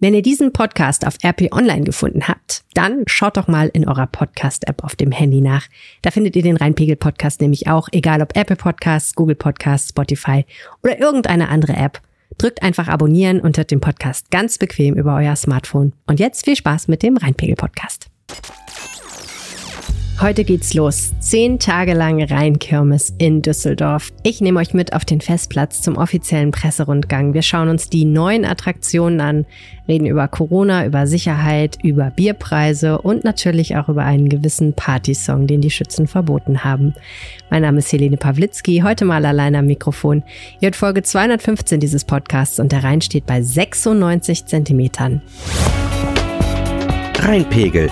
Wenn ihr diesen Podcast auf RP Online gefunden habt, dann schaut doch mal in eurer Podcast-App auf dem Handy nach. Da findet ihr den Rheinpegel-Podcast nämlich auch, egal ob Apple Podcasts, Google Podcasts, Spotify oder irgendeine andere App. Drückt einfach abonnieren und hört den Podcast ganz bequem über euer Smartphone. Und jetzt viel Spaß mit dem Rheinpegel-Podcast. Heute geht's los. Zehn Tage lang Rheinkirmes in Düsseldorf. Ich nehme euch mit auf den Festplatz zum offiziellen Presserundgang. Wir schauen uns die neuen Attraktionen an, reden über Corona, über Sicherheit, über Bierpreise und natürlich auch über einen gewissen Partysong, den die Schützen verboten haben. Mein Name ist Helene Pawlitzki, heute mal allein am Mikrofon. Ihr hört Folge 215 dieses Podcasts und der Rhein steht bei 96 Zentimetern. Rheinpegel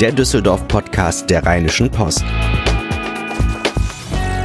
der Düsseldorf-Podcast der Rheinischen Post.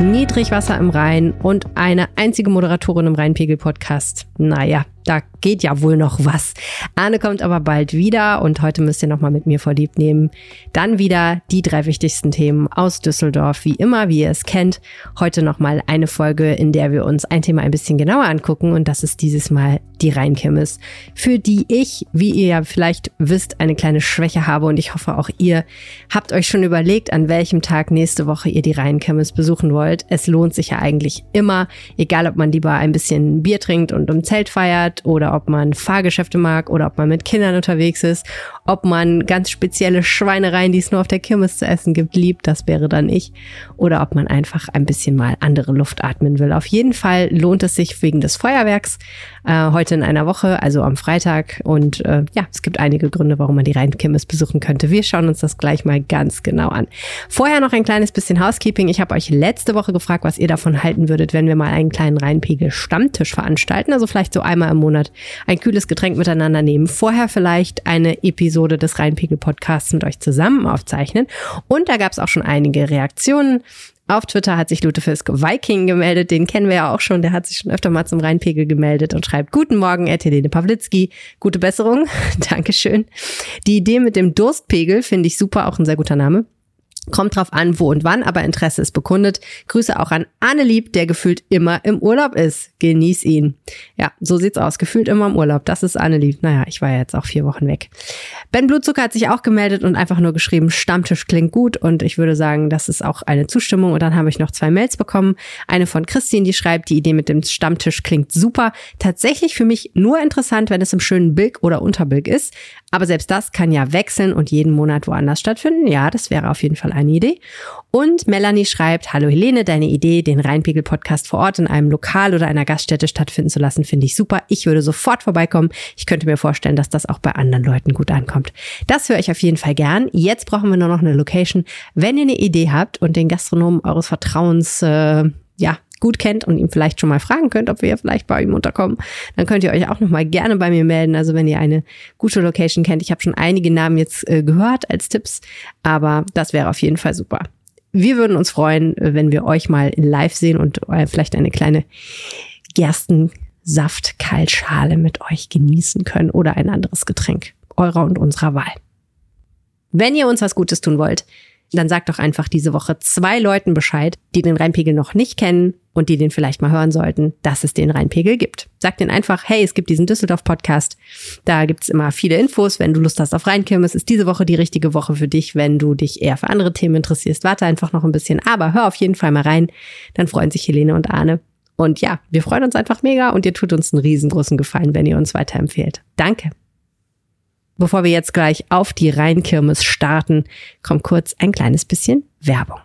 Niedrigwasser im Rhein und eine einzige Moderatorin im Rheinpegel-Podcast. Naja, da geht ja wohl noch was. Arne kommt aber bald wieder und heute müsst ihr nochmal mit mir vorlieb nehmen. Dann wieder die drei wichtigsten Themen aus Düsseldorf, wie immer, wie ihr es kennt. Heute nochmal eine Folge, in der wir uns ein Thema ein bisschen genauer angucken und das ist dieses Mal die Rheinkirmes, für die ich, wie ihr ja vielleicht wisst, eine kleine Schwäche habe und ich hoffe auch ihr habt euch schon überlegt, an welchem Tag nächste Woche ihr die Rheinkirmes besuchen wollt. Es lohnt sich ja eigentlich immer, egal ob man lieber ein bisschen Bier trinkt und im Zelt feiert hat oder ob man Fahrgeschäfte mag oder ob man mit Kindern unterwegs ist, ob man ganz spezielle Schweinereien, die es nur auf der Kirmes zu essen gibt, liebt, das wäre dann ich, oder ob man einfach ein bisschen mal andere Luft atmen will. Auf jeden Fall lohnt es sich wegen des Feuerwerks äh, heute in einer Woche, also am Freitag. Und äh, ja, es gibt einige Gründe, warum man die Rheinkirmes besuchen könnte. Wir schauen uns das gleich mal ganz genau an. Vorher noch ein kleines bisschen Housekeeping. Ich habe euch letzte Woche gefragt, was ihr davon halten würdet, wenn wir mal einen kleinen Rheinpegel Stammtisch veranstalten. Also vielleicht so einmal im Monat ein kühles Getränk miteinander nehmen. Vorher vielleicht eine Episode des Rheinpegel Podcasts mit euch zusammen aufzeichnen. Und da gab es auch schon einige Reaktionen. Auf Twitter hat sich Lutefisk Viking gemeldet, den kennen wir ja auch schon, der hat sich schon öfter mal zum Rheinpegel gemeldet und schreibt, Guten Morgen, Helene Pawlitzki, gute Besserung, Dankeschön. Die Idee mit dem Durstpegel finde ich super, auch ein sehr guter Name. Kommt drauf an, wo und wann, aber Interesse ist bekundet. Grüße auch an Annelieb, der gefühlt immer im Urlaub ist. Genieß ihn. Ja, so sieht's aus. Gefühlt immer im Urlaub. Das ist Annelieb. Naja, ich war ja jetzt auch vier Wochen weg. Ben Blutzucker hat sich auch gemeldet und einfach nur geschrieben, Stammtisch klingt gut. Und ich würde sagen, das ist auch eine Zustimmung. Und dann habe ich noch zwei Mails bekommen. Eine von Christine, die schreibt, die Idee mit dem Stammtisch klingt super. Tatsächlich für mich nur interessant, wenn es im schönen Bilk oder Unterbilk ist. Aber selbst das kann ja wechseln und jeden Monat woanders stattfinden. Ja, das wäre auf jeden Fall eine Idee. Und Melanie schreibt, hallo Helene, deine Idee, den Rheinpegel-Podcast vor Ort in einem Lokal oder einer Gaststätte stattfinden zu lassen, finde ich super. Ich würde sofort vorbeikommen. Ich könnte mir vorstellen, dass das auch bei anderen Leuten gut ankommt. Das höre ich auf jeden Fall gern. Jetzt brauchen wir nur noch eine Location. Wenn ihr eine Idee habt und den Gastronomen eures Vertrauens äh, ja, gut kennt und ihn vielleicht schon mal fragen könnt, ob wir vielleicht bei ihm unterkommen, dann könnt ihr euch auch noch mal gerne bei mir melden. Also wenn ihr eine gute Location kennt. Ich habe schon einige Namen jetzt äh, gehört als Tipps, aber das wäre auf jeden Fall super. Wir würden uns freuen, wenn wir euch mal live sehen und äh, vielleicht eine kleine Gerstensaft-Kaltschale mit euch genießen können oder ein anderes Getränk eurer und unserer Wahl. Wenn ihr uns was Gutes tun wollt, dann sagt doch einfach diese Woche zwei Leuten Bescheid, die den Rheinpegel noch nicht kennen und die den vielleicht mal hören sollten, dass es den Rheinpegel gibt. Sagt denen einfach, hey, es gibt diesen Düsseldorf-Podcast. Da gibt's immer viele Infos. Wenn du Lust hast auf Rheinkirmes, ist diese Woche die richtige Woche für dich. Wenn du dich eher für andere Themen interessierst, warte einfach noch ein bisschen. Aber hör auf jeden Fall mal rein. Dann freuen sich Helene und Arne. Und ja, wir freuen uns einfach mega und ihr tut uns einen riesengroßen Gefallen, wenn ihr uns weiterempfehlt. Danke. Bevor wir jetzt gleich auf die Rheinkirmes starten, kommt kurz ein kleines bisschen Werbung.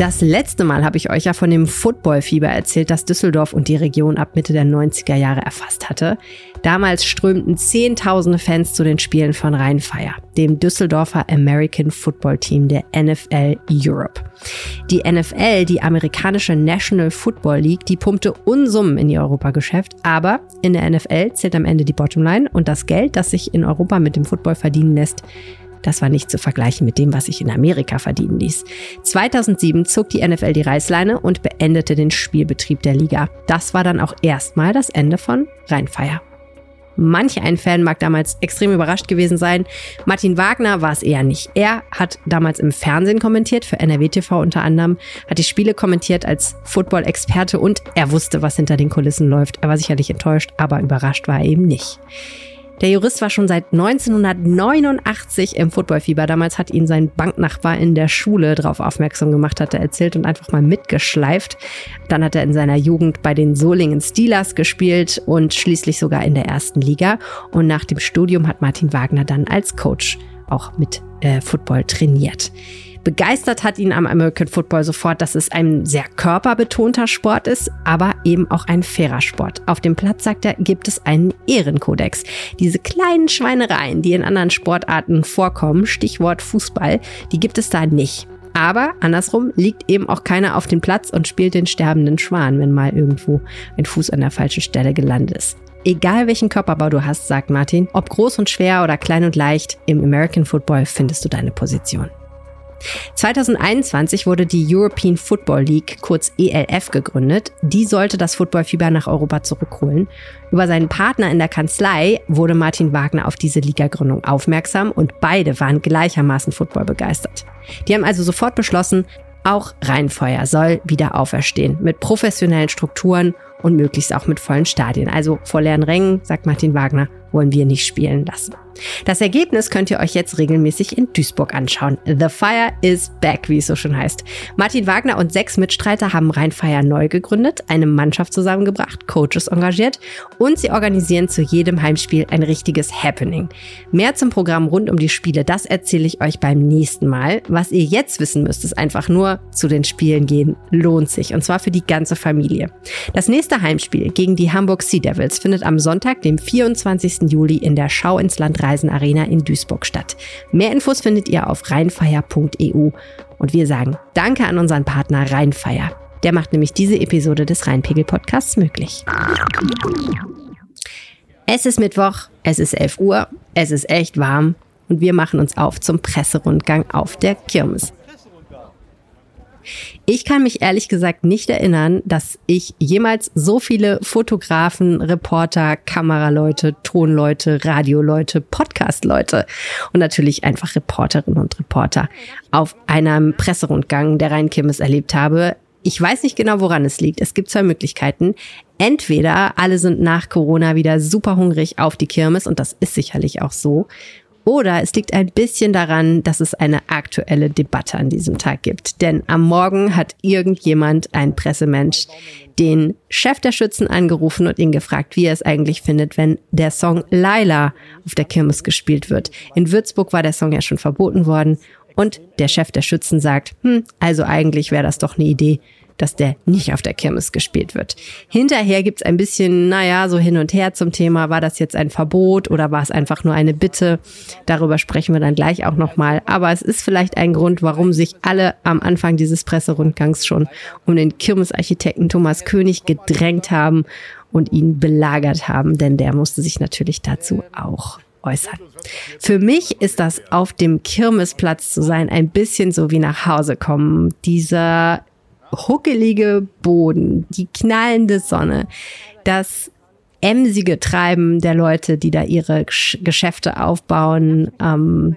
Das letzte Mal habe ich euch ja von dem Footballfieber erzählt, das Düsseldorf und die Region ab Mitte der 90er Jahre erfasst hatte. Damals strömten Zehntausende Fans zu den Spielen von Rheinfeier, dem Düsseldorfer American Football Team der NFL Europe. Die NFL, die amerikanische National Football League, die pumpte Unsummen in ihr Europageschäft, aber in der NFL zählt am Ende die Bottomline und das Geld, das sich in Europa mit dem Football verdienen lässt, das war nicht zu vergleichen mit dem, was sich in Amerika verdienen ließ. 2007 zog die NFL die Reißleine und beendete den Spielbetrieb der Liga. Das war dann auch erstmal das Ende von Rheinfeier. Manch ein Fan mag damals extrem überrascht gewesen sein. Martin Wagner war es eher nicht. Er hat damals im Fernsehen kommentiert, für NRW TV unter anderem, hat die Spiele kommentiert als Football-Experte und er wusste, was hinter den Kulissen läuft. Er war sicherlich enttäuscht, aber überrascht war er eben nicht. Der Jurist war schon seit 1989 im Footballfieber. Damals hat ihn sein Banknachbar in der Schule darauf aufmerksam gemacht, hat er erzählt und einfach mal mitgeschleift. Dann hat er in seiner Jugend bei den Solingen Steelers gespielt und schließlich sogar in der ersten Liga. Und nach dem Studium hat Martin Wagner dann als Coach auch mit äh, Football trainiert. Begeistert hat ihn am American Football sofort, dass es ein sehr körperbetonter Sport ist, aber eben auch ein fairer Sport. Auf dem Platz, sagt er, gibt es einen Ehrenkodex. Diese kleinen Schweinereien, die in anderen Sportarten vorkommen, Stichwort Fußball, die gibt es da nicht. Aber andersrum liegt eben auch keiner auf dem Platz und spielt den sterbenden Schwan, wenn mal irgendwo ein Fuß an der falschen Stelle gelandet ist. Egal welchen Körperbau du hast, sagt Martin, ob groß und schwer oder klein und leicht, im American Football findest du deine Position. 2021 wurde die European Football League, kurz ELF, gegründet. Die sollte das Footballfieber nach Europa zurückholen. Über seinen Partner in der Kanzlei wurde Martin Wagner auf diese Ligagründung aufmerksam und beide waren gleichermaßen Football begeistert. Die haben also sofort beschlossen, auch Rheinfeuer soll wieder auferstehen mit professionellen Strukturen und möglichst auch mit vollen Stadien. Also vor leeren Rängen, sagt Martin Wagner, wollen wir nicht spielen lassen. Das Ergebnis könnt ihr euch jetzt regelmäßig in Duisburg anschauen. The Fire is back, wie es so schon heißt. Martin Wagner und sechs Mitstreiter haben Rheinfire neu gegründet, eine Mannschaft zusammengebracht, Coaches engagiert und sie organisieren zu jedem Heimspiel ein richtiges Happening. Mehr zum Programm rund um die Spiele, das erzähle ich euch beim nächsten Mal. Was ihr jetzt wissen müsst, ist einfach nur zu den Spielen gehen. Lohnt sich. Und zwar für die ganze Familie. Das nächste Heimspiel gegen die Hamburg Sea Devils findet am Sonntag, dem 24. Juli in der Schau ins Land Reisen Arena in Duisburg statt. Mehr Infos findet ihr auf rheinfeier.eu. Und wir sagen Danke an unseren Partner Rheinfeier. Der macht nämlich diese Episode des Rheinpegel Podcasts möglich. Es ist Mittwoch, es ist 11 Uhr, es ist echt warm und wir machen uns auf zum Presserundgang auf der Kirmes. Ich kann mich ehrlich gesagt nicht erinnern, dass ich jemals so viele Fotografen, Reporter, Kameraleute, Tonleute, Radioleute, Podcastleute und natürlich einfach Reporterinnen und Reporter auf einem Presserundgang der Rheinkirmes erlebt habe. Ich weiß nicht genau, woran es liegt. Es gibt zwei Möglichkeiten. Entweder alle sind nach Corona wieder super hungrig auf die Kirmes und das ist sicherlich auch so. Oder es liegt ein bisschen daran, dass es eine aktuelle Debatte an diesem Tag gibt. Denn am Morgen hat irgendjemand, ein Pressemensch, den Chef der Schützen angerufen und ihn gefragt, wie er es eigentlich findet, wenn der Song Laila auf der Kirmes gespielt wird. In Würzburg war der Song ja schon verboten worden und der Chef der Schützen sagt, hm, also eigentlich wäre das doch eine Idee, dass der nicht auf der Kirmes gespielt wird. Hinterher gibt's ein bisschen, naja, so hin und her zum Thema, war das jetzt ein Verbot oder war es einfach nur eine Bitte? Darüber sprechen wir dann gleich auch nochmal. Aber es ist vielleicht ein Grund, warum sich alle am Anfang dieses Presserundgangs schon um den Kirmesarchitekten Thomas König gedrängt haben und ihn belagert haben, denn der musste sich natürlich dazu auch äußern. Für mich ist das auf dem Kirmesplatz zu sein ein bisschen so wie nach Hause kommen. Dieser huckelige Boden, die knallende Sonne, das emsige Treiben der Leute, die da ihre Geschäfte aufbauen, ähm,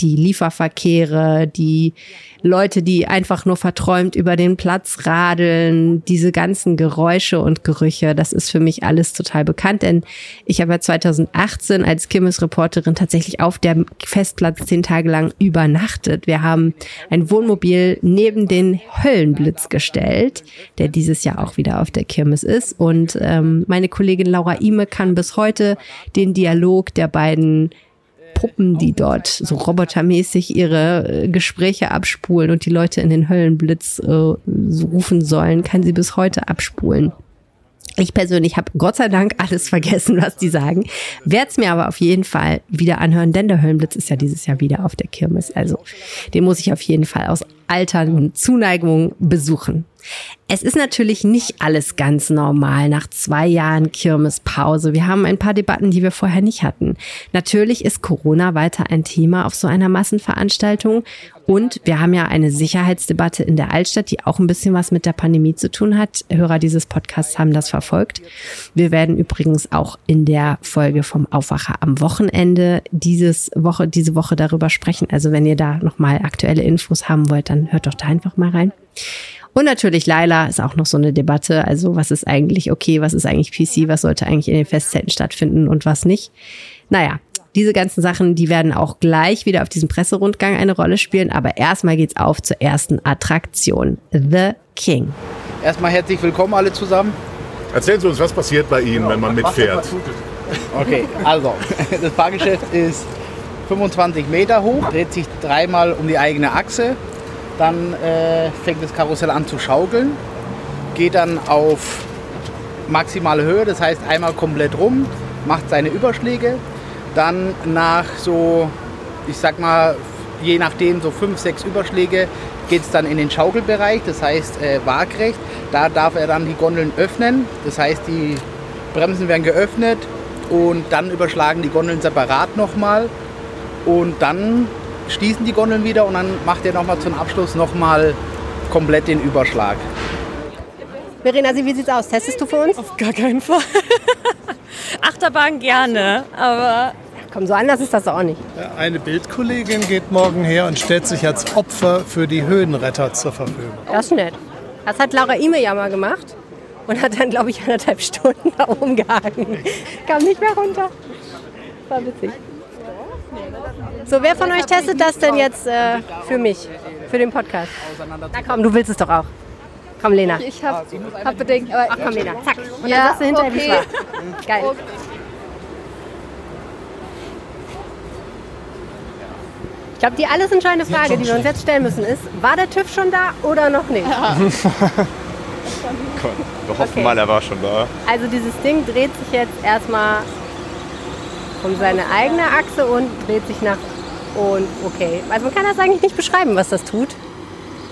die Lieferverkehre, die Leute, die einfach nur verträumt über den Platz radeln, diese ganzen Geräusche und Gerüche, das ist für mich alles total bekannt, denn ich habe ja 2018 als Kimmes-Reporterin tatsächlich auf dem Festplatz zehn Tage lang übernachtet. Wir haben ein Wohnmobil neben den Höllenblitz gestellt, der dieses Jahr auch wieder auf der Kirmes ist und ähm, meine Kollegin Laura Ime kann bis heute den Dialog der beiden Puppen, die dort so robotermäßig ihre äh, Gespräche abspulen und die Leute in den Höllenblitz äh, rufen sollen, kann sie bis heute abspulen. Ich persönlich habe Gott sei Dank alles vergessen, was die sagen. Werde es mir aber auf jeden Fall wieder anhören, denn der Höllenblitz ist ja dieses Jahr wieder auf der Kirmes. Also den muss ich auf jeden Fall aus alter Zuneigung besuchen. Es ist natürlich nicht alles ganz normal nach zwei Jahren Kirmespause. Wir haben ein paar Debatten, die wir vorher nicht hatten. Natürlich ist Corona weiter ein Thema auf so einer Massenveranstaltung. Und wir haben ja eine Sicherheitsdebatte in der Altstadt, die auch ein bisschen was mit der Pandemie zu tun hat. Hörer dieses Podcasts haben das verfolgt. Wir werden übrigens auch in der Folge vom Aufwacher am Wochenende dieses Woche, diese Woche darüber sprechen. Also wenn ihr da nochmal aktuelle Infos haben wollt, dann hört doch da einfach mal rein. Und natürlich Laila ist auch noch so eine Debatte. Also was ist eigentlich okay, was ist eigentlich PC, was sollte eigentlich in den Festzelten stattfinden und was nicht. Naja, diese ganzen Sachen, die werden auch gleich wieder auf diesem Presserundgang eine Rolle spielen. Aber erstmal geht's auf zur ersten Attraktion. The King. Erstmal herzlich willkommen alle zusammen. Erzählen Sie uns, was passiert bei Ihnen, wenn man mitfährt? Okay, also das Fahrgeschäft ist 25 Meter hoch, dreht sich dreimal um die eigene Achse dann äh, fängt das Karussell an zu schaukeln, geht dann auf maximale Höhe, das heißt einmal komplett rum, macht seine Überschläge. Dann nach so, ich sag mal, je nachdem so fünf, sechs Überschläge geht es dann in den Schaukelbereich, das heißt äh, waagrecht. Da darf er dann die Gondeln öffnen, das heißt die Bremsen werden geöffnet und dann überschlagen die Gondeln separat nochmal und dann schließen die Gondeln wieder und dann macht ihr nochmal zum Abschluss nochmal komplett den Überschlag. Verena, wie sieht's aus? Testest du für uns? Auf gar keinen Fall. Achterbahn gerne, aber Komm, so anders ist das auch nicht. Eine Bildkollegin geht morgen her und stellt sich als Opfer für die Höhenretter zur Verfügung. Das ist nett. Das hat Laura Ime ja mal gemacht und hat dann, glaube ich, anderthalb Stunden da oben gehangen. Kam nicht mehr runter. War witzig. So, wer von euch testet das denn jetzt äh, für mich, für den Podcast? Na komm, du willst es doch auch. Komm, Lena. ich habe hab bedingt. Aber Ach komm, Lena, zack. Und Ja, dann sagst du hinterher, wie okay. war. Geil. Ich glaube, die alles entscheidende Frage, die wir uns jetzt stellen müssen, ist, war der TÜV schon da oder noch nicht? Wir hoffen Okay. mal, er war schon da. Also dieses Ding dreht sich jetzt erstmal um seine eigene Achse und dreht sich nach und okay. Also man kann das eigentlich nicht beschreiben, was das tut.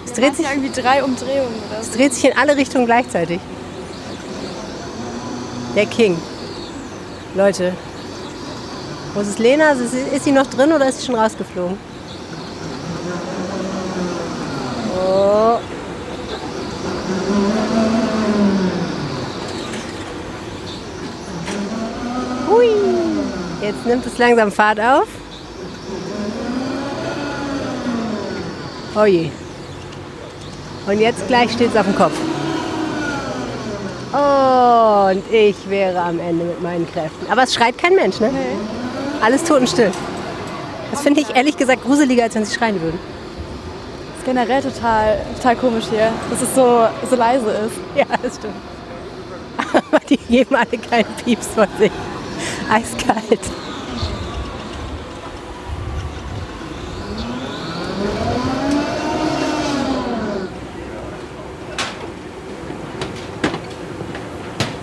Es dreht sich, irgendwie drei Umdrehungen oder es dreht sich in alle Richtungen gleichzeitig. Der King. Leute. Wo ist Lena? Ist sie- Ist sie noch drin oder ist sie schon rausgeflogen? Oh. Hui. Jetzt nimmt es langsam Fahrt auf. Oh je. Und jetzt gleich steht es auf dem Kopf. Und ich wäre am Ende mit meinen Kräften. Aber es schreit kein Mensch, ne? Alles totenstill. Das finde ich ehrlich gesagt gruseliger, als wenn sie schreien würden. Das ist generell total, total komisch hier, dass es so, so leise ist. Ja, das stimmt. Aber die geben alle keinen Pieps von sich. Eiskalt.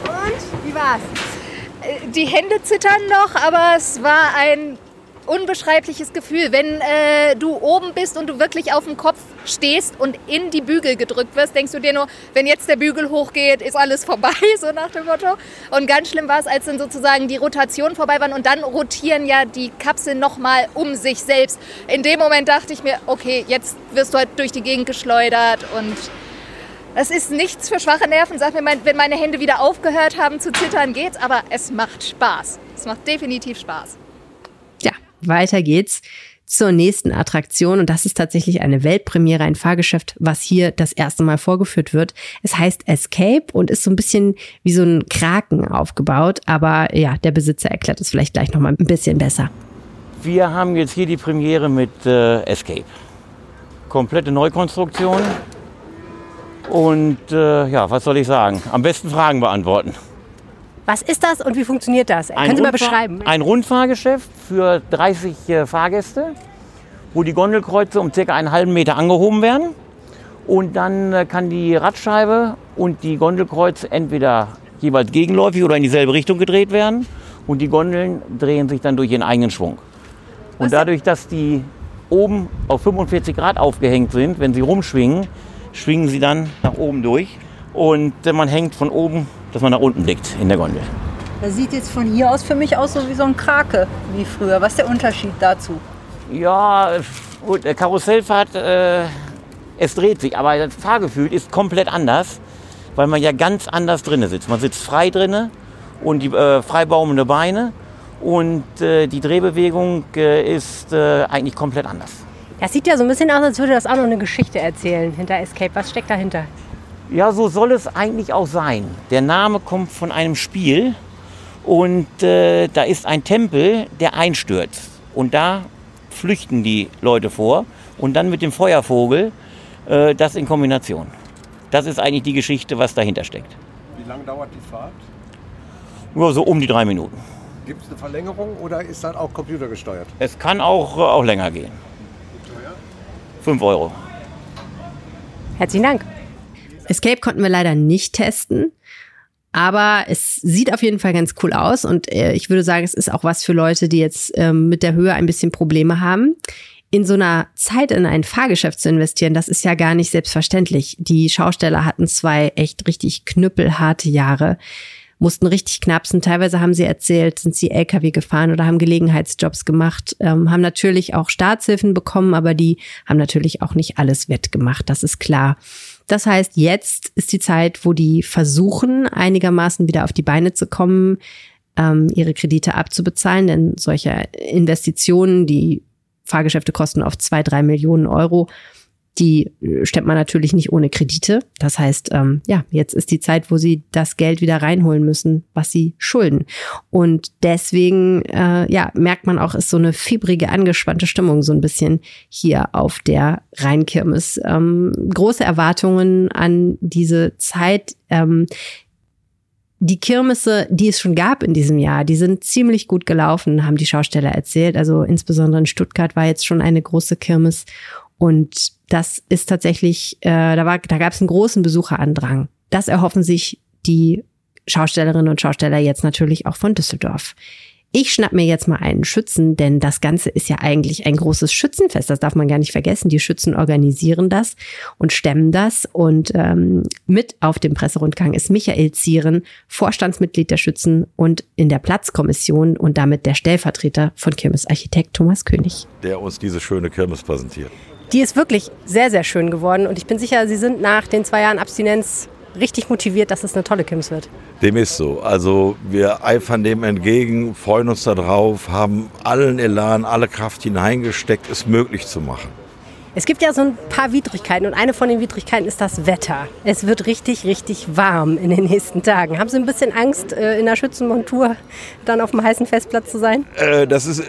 Und? Wie war's? Die Hände zittern noch, aber es war ein unbeschreibliches Gefühl, wenn äh, du oben bist und du wirklich auf dem Kopf stehst und in die Bügel gedrückt wirst, denkst du dir nur, wenn jetzt der Bügel hochgeht, ist alles vorbei, so nach dem Motto. Und ganz schlimm war es, als dann sozusagen die Rotation vorbei waren und dann rotieren ja die Kapseln nochmal um sich selbst. In dem Moment dachte ich mir, okay, jetzt wirst du halt durch die Gegend geschleudert und es ist nichts für schwache Nerven. Sag mir, wenn meine Hände wieder aufgehört haben zu zittern, geht's. Aber es macht Spaß. Es macht definitiv Spaß. Ja, weiter geht's zur nächsten Attraktion und das ist tatsächlich eine Weltpremiere, ein Fahrgeschäft, was hier das erste Mal vorgeführt wird. Es heißt Escape und ist so ein bisschen wie so ein Kraken aufgebaut, aber ja, der Besitzer erklärt es vielleicht gleich noch mal ein bisschen besser. Wir haben jetzt hier die Premiere mit äh, Escape. Komplette Neukonstruktion. Und äh, ja, was soll ich sagen? Am besten Fragen beantworten. Was ist das und wie funktioniert das? Können Sie mal beschreiben? Ein Rundfahrgeschäft für 30 äh, Fahrgäste, wo die Gondelkreuze um circa einen halben Meter angehoben werden. Und dann äh, kann die Radscheibe und die Gondelkreuze entweder jeweils gegenläufig oder in dieselbe Richtung gedreht werden. Und die Gondeln drehen sich dann durch ihren eigenen Schwung. Und dadurch, dass die oben auf 45 Grad aufgehängt sind, wenn sie rumschwingen, schwingen sie dann nach oben durch und äh, man hängt von oben, dass man nach unten blickt in der Gondel. Das sieht jetzt von hier aus für mich aus so wie so ein Krake, wie früher. Was ist der Unterschied dazu? Ja, gut, der Karussellfahrt, äh, es dreht sich, aber das Fahrgefühl ist komplett anders, weil man ja ganz anders drinne sitzt. Man sitzt frei drinne und die äh, freibaumende Beine und äh, die Drehbewegung äh, ist äh, eigentlich komplett anders. Das sieht ja so ein bisschen aus, als würde das auch noch eine Geschichte erzählen hinter Escape. Was steckt dahinter? Ja, so soll es eigentlich auch sein. Der Name kommt von einem Spiel und äh, da ist ein Tempel, der einstürzt. Und da flüchten die Leute vor und dann mit dem Feuervogel äh, das in Kombination. Das ist eigentlich die Geschichte, was dahinter steckt. Wie lange dauert die Fahrt? Nur so um die drei Minuten. Gibt es eine Verlängerung oder ist das auch computergesteuert? Es kann auch, äh, auch länger gehen. 5 Euro. Herzlichen Dank. Escape konnten wir leider nicht testen. Aber es sieht auf jeden Fall ganz cool aus und äh, ich würde sagen, es ist auch was für Leute, die jetzt ähm, mit der Höhe ein bisschen Probleme haben. In so einer Zeit in ein Fahrgeschäft zu investieren, das ist ja gar nicht selbstverständlich. Die Schausteller hatten zwei echt richtig knüppelharte Jahre, mussten richtig knapsen. Teilweise haben sie erzählt, sind sie LKW gefahren oder haben Gelegenheitsjobs gemacht, ähm, haben natürlich auch Staatshilfen bekommen, aber die haben natürlich auch nicht alles wettgemacht, das ist klar. Das heißt, jetzt ist die Zeit, wo die versuchen, einigermaßen wieder auf die Beine zu kommen, ähm, ihre Kredite abzubezahlen, denn solche Investitionen, die Fahrgeschäfte kosten oft zwei, drei Millionen Euro, die stemmt man natürlich nicht ohne Kredite. Das heißt, ähm, ja, jetzt ist die Zeit, wo sie das Geld wieder reinholen müssen, was sie schulden. Und deswegen, äh, ja, merkt man auch, ist so eine fiebrige, angespannte Stimmung so ein bisschen hier auf der Rheinkirmes. Ähm, große Erwartungen an diese Zeit. Ähm, die Kirmesse, die es schon gab in diesem Jahr, die sind ziemlich gut gelaufen, haben die Schausteller erzählt. Also insbesondere in Stuttgart war jetzt schon eine große Kirmes. Und das ist tatsächlich, äh, da, war, da gab es einen großen Besucherandrang. Das erhoffen sich die Schaustellerinnen und Schausteller jetzt natürlich auch von Düsseldorf. Ich schnapp mir jetzt mal einen Schützen, denn das Ganze ist ja eigentlich ein großes Schützenfest. Das darf man gar nicht vergessen. Die Schützen organisieren das und stemmen das. Und ähm, mit auf dem Presserundgang ist Michael Zieren, Vorstandsmitglied der Schützen und in der Platzkommission und damit der Stellvertreter von Kirmesarchitekt Thomas König. Der uns diese schöne Kirmes präsentiert. Die ist wirklich sehr, sehr schön geworden und ich bin sicher, Sie sind nach den zwei Jahren Abstinenz richtig motiviert, dass es eine tolle Kims wird. Dem ist so. Also wir eifern dem entgegen, freuen uns darauf, haben allen Elan, alle Kraft hineingesteckt, es möglich zu machen. Es gibt ja so ein paar Widrigkeiten und eine von den Widrigkeiten ist das Wetter. Es wird richtig, richtig warm in den nächsten Tagen. Haben Sie ein bisschen Angst, äh, in der Schützenmontur dann auf dem heißen Festplatz zu sein? Äh, das, ist,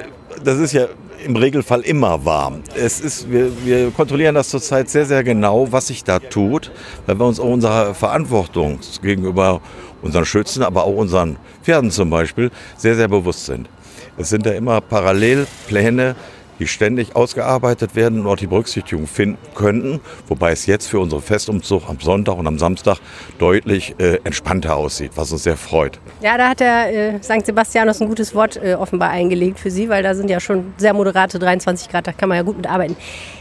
das ist ja im Regelfall immer warm. Es ist, wir, wir kontrollieren das zurzeit sehr, sehr genau, was sich da tut, weil wir uns auch unserer Verantwortung gegenüber unseren Schützen, aber auch unseren Pferden zum Beispiel, sehr, sehr bewusst sind. Es sind ja immer Parallelpläne, die ständig ausgearbeitet werden und auch die Berücksichtigung finden könnten, wobei es jetzt für unsere Festumzug am Sonntag und am Samstag deutlich äh, entspannter aussieht, was uns sehr freut. Ja, da hat der äh, St. Sebastianus ein gutes Wort äh, offenbar eingelegt für Sie, weil da sind ja schon sehr moderate 23 Grad, da kann man ja gut mitarbeiten.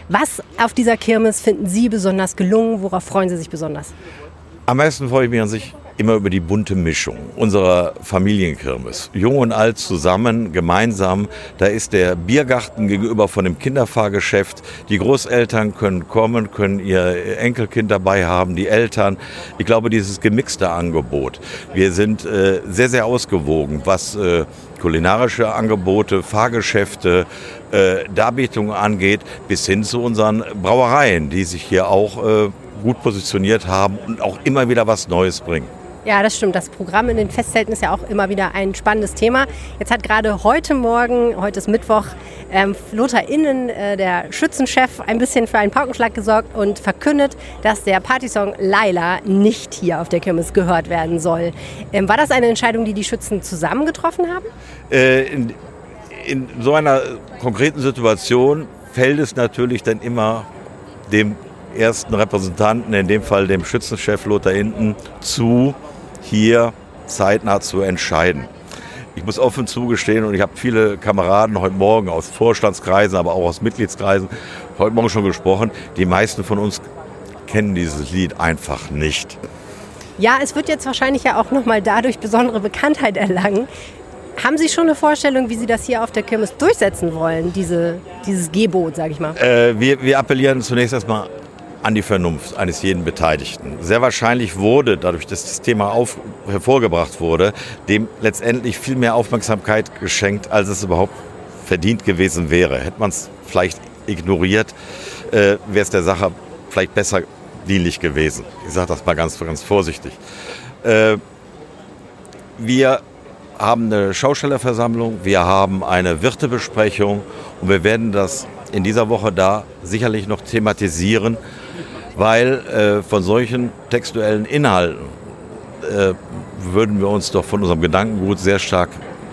Was auf dieser Kirmes finden Sie besonders gelungen? Worauf freuen Sie sich besonders? Am meisten freue ich mich an sich immer über die bunte Mischung unserer Familienkirmes. Jung und alt zusammen, gemeinsam. Da ist der Biergarten gegenüber von dem Kinderfahrgeschäft. Die Großeltern können kommen, können ihr Enkelkind dabei haben, die Eltern. Ich glaube, dieses gemixte Angebot. Wir sind äh, sehr, sehr ausgewogen, was äh, kulinarische Angebote, Fahrgeschäfte, äh, Darbietungen angeht, bis hin zu unseren Brauereien, die sich hier auch äh, gut positioniert haben und auch immer wieder was Neues bringen. Ja, das stimmt. Das Programm in den Festzelten ist ja auch immer wieder ein spannendes Thema. Jetzt hat gerade heute Morgen, heute ist Mittwoch, ähm, Lothar Innen, äh, der Schützenchef, ein bisschen für einen Paukenschlag gesorgt und verkündet, dass der Partysong Laila nicht hier auf der Kirmes gehört werden soll. Ähm, war das eine Entscheidung, die die Schützen zusammen getroffen haben? Äh, in, in so einer konkreten Situation fällt es natürlich dann immer dem ersten Repräsentanten, in dem Fall dem Schützenchef Lothar Innen, zu, hier zeitnah zu entscheiden. Ich muss offen zugestehen, und ich habe viele Kameraden heute Morgen aus Vorstandskreisen, aber auch aus Mitgliedskreisen heute Morgen schon gesprochen. Die meisten von uns kennen dieses Lied einfach nicht. Ja, es wird jetzt wahrscheinlich ja auch nochmal dadurch besondere Bekanntheit erlangen. Haben Sie schon eine Vorstellung, wie Sie das hier auf der Kirmes durchsetzen wollen, diese, dieses Gebot, sage ich mal? Äh, wir, wir appellieren zunächst erstmal an die Vernunft eines jeden Beteiligten. Sehr wahrscheinlich wurde, dadurch, dass das Thema auf, hervorgebracht wurde, dem letztendlich viel mehr Aufmerksamkeit geschenkt, als es überhaupt verdient gewesen wäre. Hätte man es vielleicht ignoriert, äh, wäre es der Sache vielleicht besser dienlich gewesen. Ich sage das mal ganz, ganz vorsichtig. Äh, wir haben eine Schaustellerversammlung, wir haben eine Wirtebesprechung und wir werden das in dieser Woche da sicherlich noch thematisieren, weil äh, von solchen textuellen Inhalten äh, würden wir uns doch von unserem Gedankengut sehr stark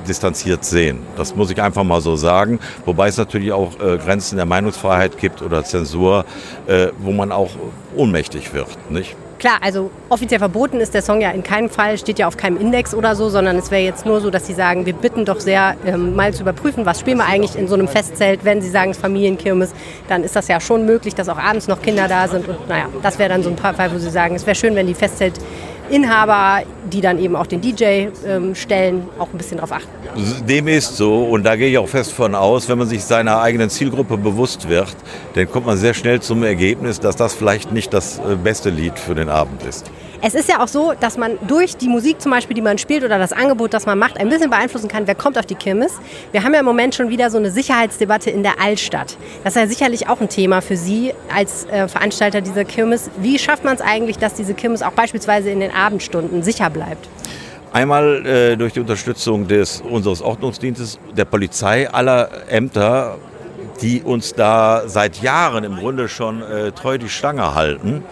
distanziert sehen. Das muss ich einfach mal so sagen. Wobei es natürlich auch äh, Grenzen der Meinungsfreiheit gibt oder Zensur, äh, wo man auch ohnmächtig wird. Nicht? Klar, also offiziell verboten ist der Song ja in keinem Fall, steht ja auf keinem Index oder so, sondern es wäre jetzt nur so, dass Sie sagen, wir bitten doch sehr, ähm, mal zu überprüfen, was spielen wir eigentlich in so einem Festzelt. Wenn Sie sagen, es ist Familienkirmes, dann ist das ja schon möglich, dass auch abends noch Kinder da sind. Und naja, das wäre dann so ein paar Fall, wo Sie sagen, es wäre schön, wenn die Festzelt Inhaber, die dann eben auch den DJ ähm, stellen, auch ein bisschen darauf achten. Dem ist so und da gehe ich auch fest von aus, wenn man sich seiner eigenen Zielgruppe bewusst wird, dann kommt man sehr schnell zum Ergebnis, dass das vielleicht nicht das äh, beste Lied für den Abend ist. Es ist ja auch so, dass man durch die Musik zum Beispiel, die man spielt oder das Angebot, das man macht, ein bisschen beeinflussen kann, wer kommt auf die Kirmes. Wir haben ja im Moment schon wieder so eine Sicherheitsdebatte in der Altstadt. Das ist ja sicherlich auch ein Thema für Sie als äh, Veranstalter dieser Kirmes. Wie schafft man es eigentlich, dass diese Kirmes auch beispielsweise in den Abendstunden sicher bleibt? Einmal äh, durch die Unterstützung des, unseres Ordnungsdienstes, der Polizei, aller Ämter, die uns da seit Jahren im Grunde schon äh, treu die Stange halten.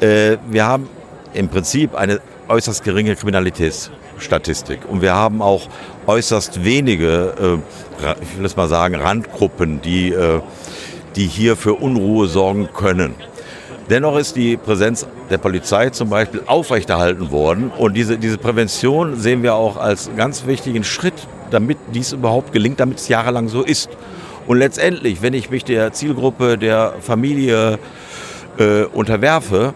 Äh, wir haben im Prinzip eine äußerst geringe Kriminalitätsstatistik. Und wir haben auch äußerst wenige, äh, ich will es mal sagen, Randgruppen, die, äh, die hier für Unruhe sorgen können. Dennoch ist die Präsenz der Polizei zum Beispiel aufrechterhalten worden. Und diese, diese Prävention sehen wir auch als ganz wichtigen Schritt, damit dies überhaupt gelingt, damit es jahrelang so ist. Und letztendlich, wenn ich mich der Zielgruppe der Familie äh, unterwerfe,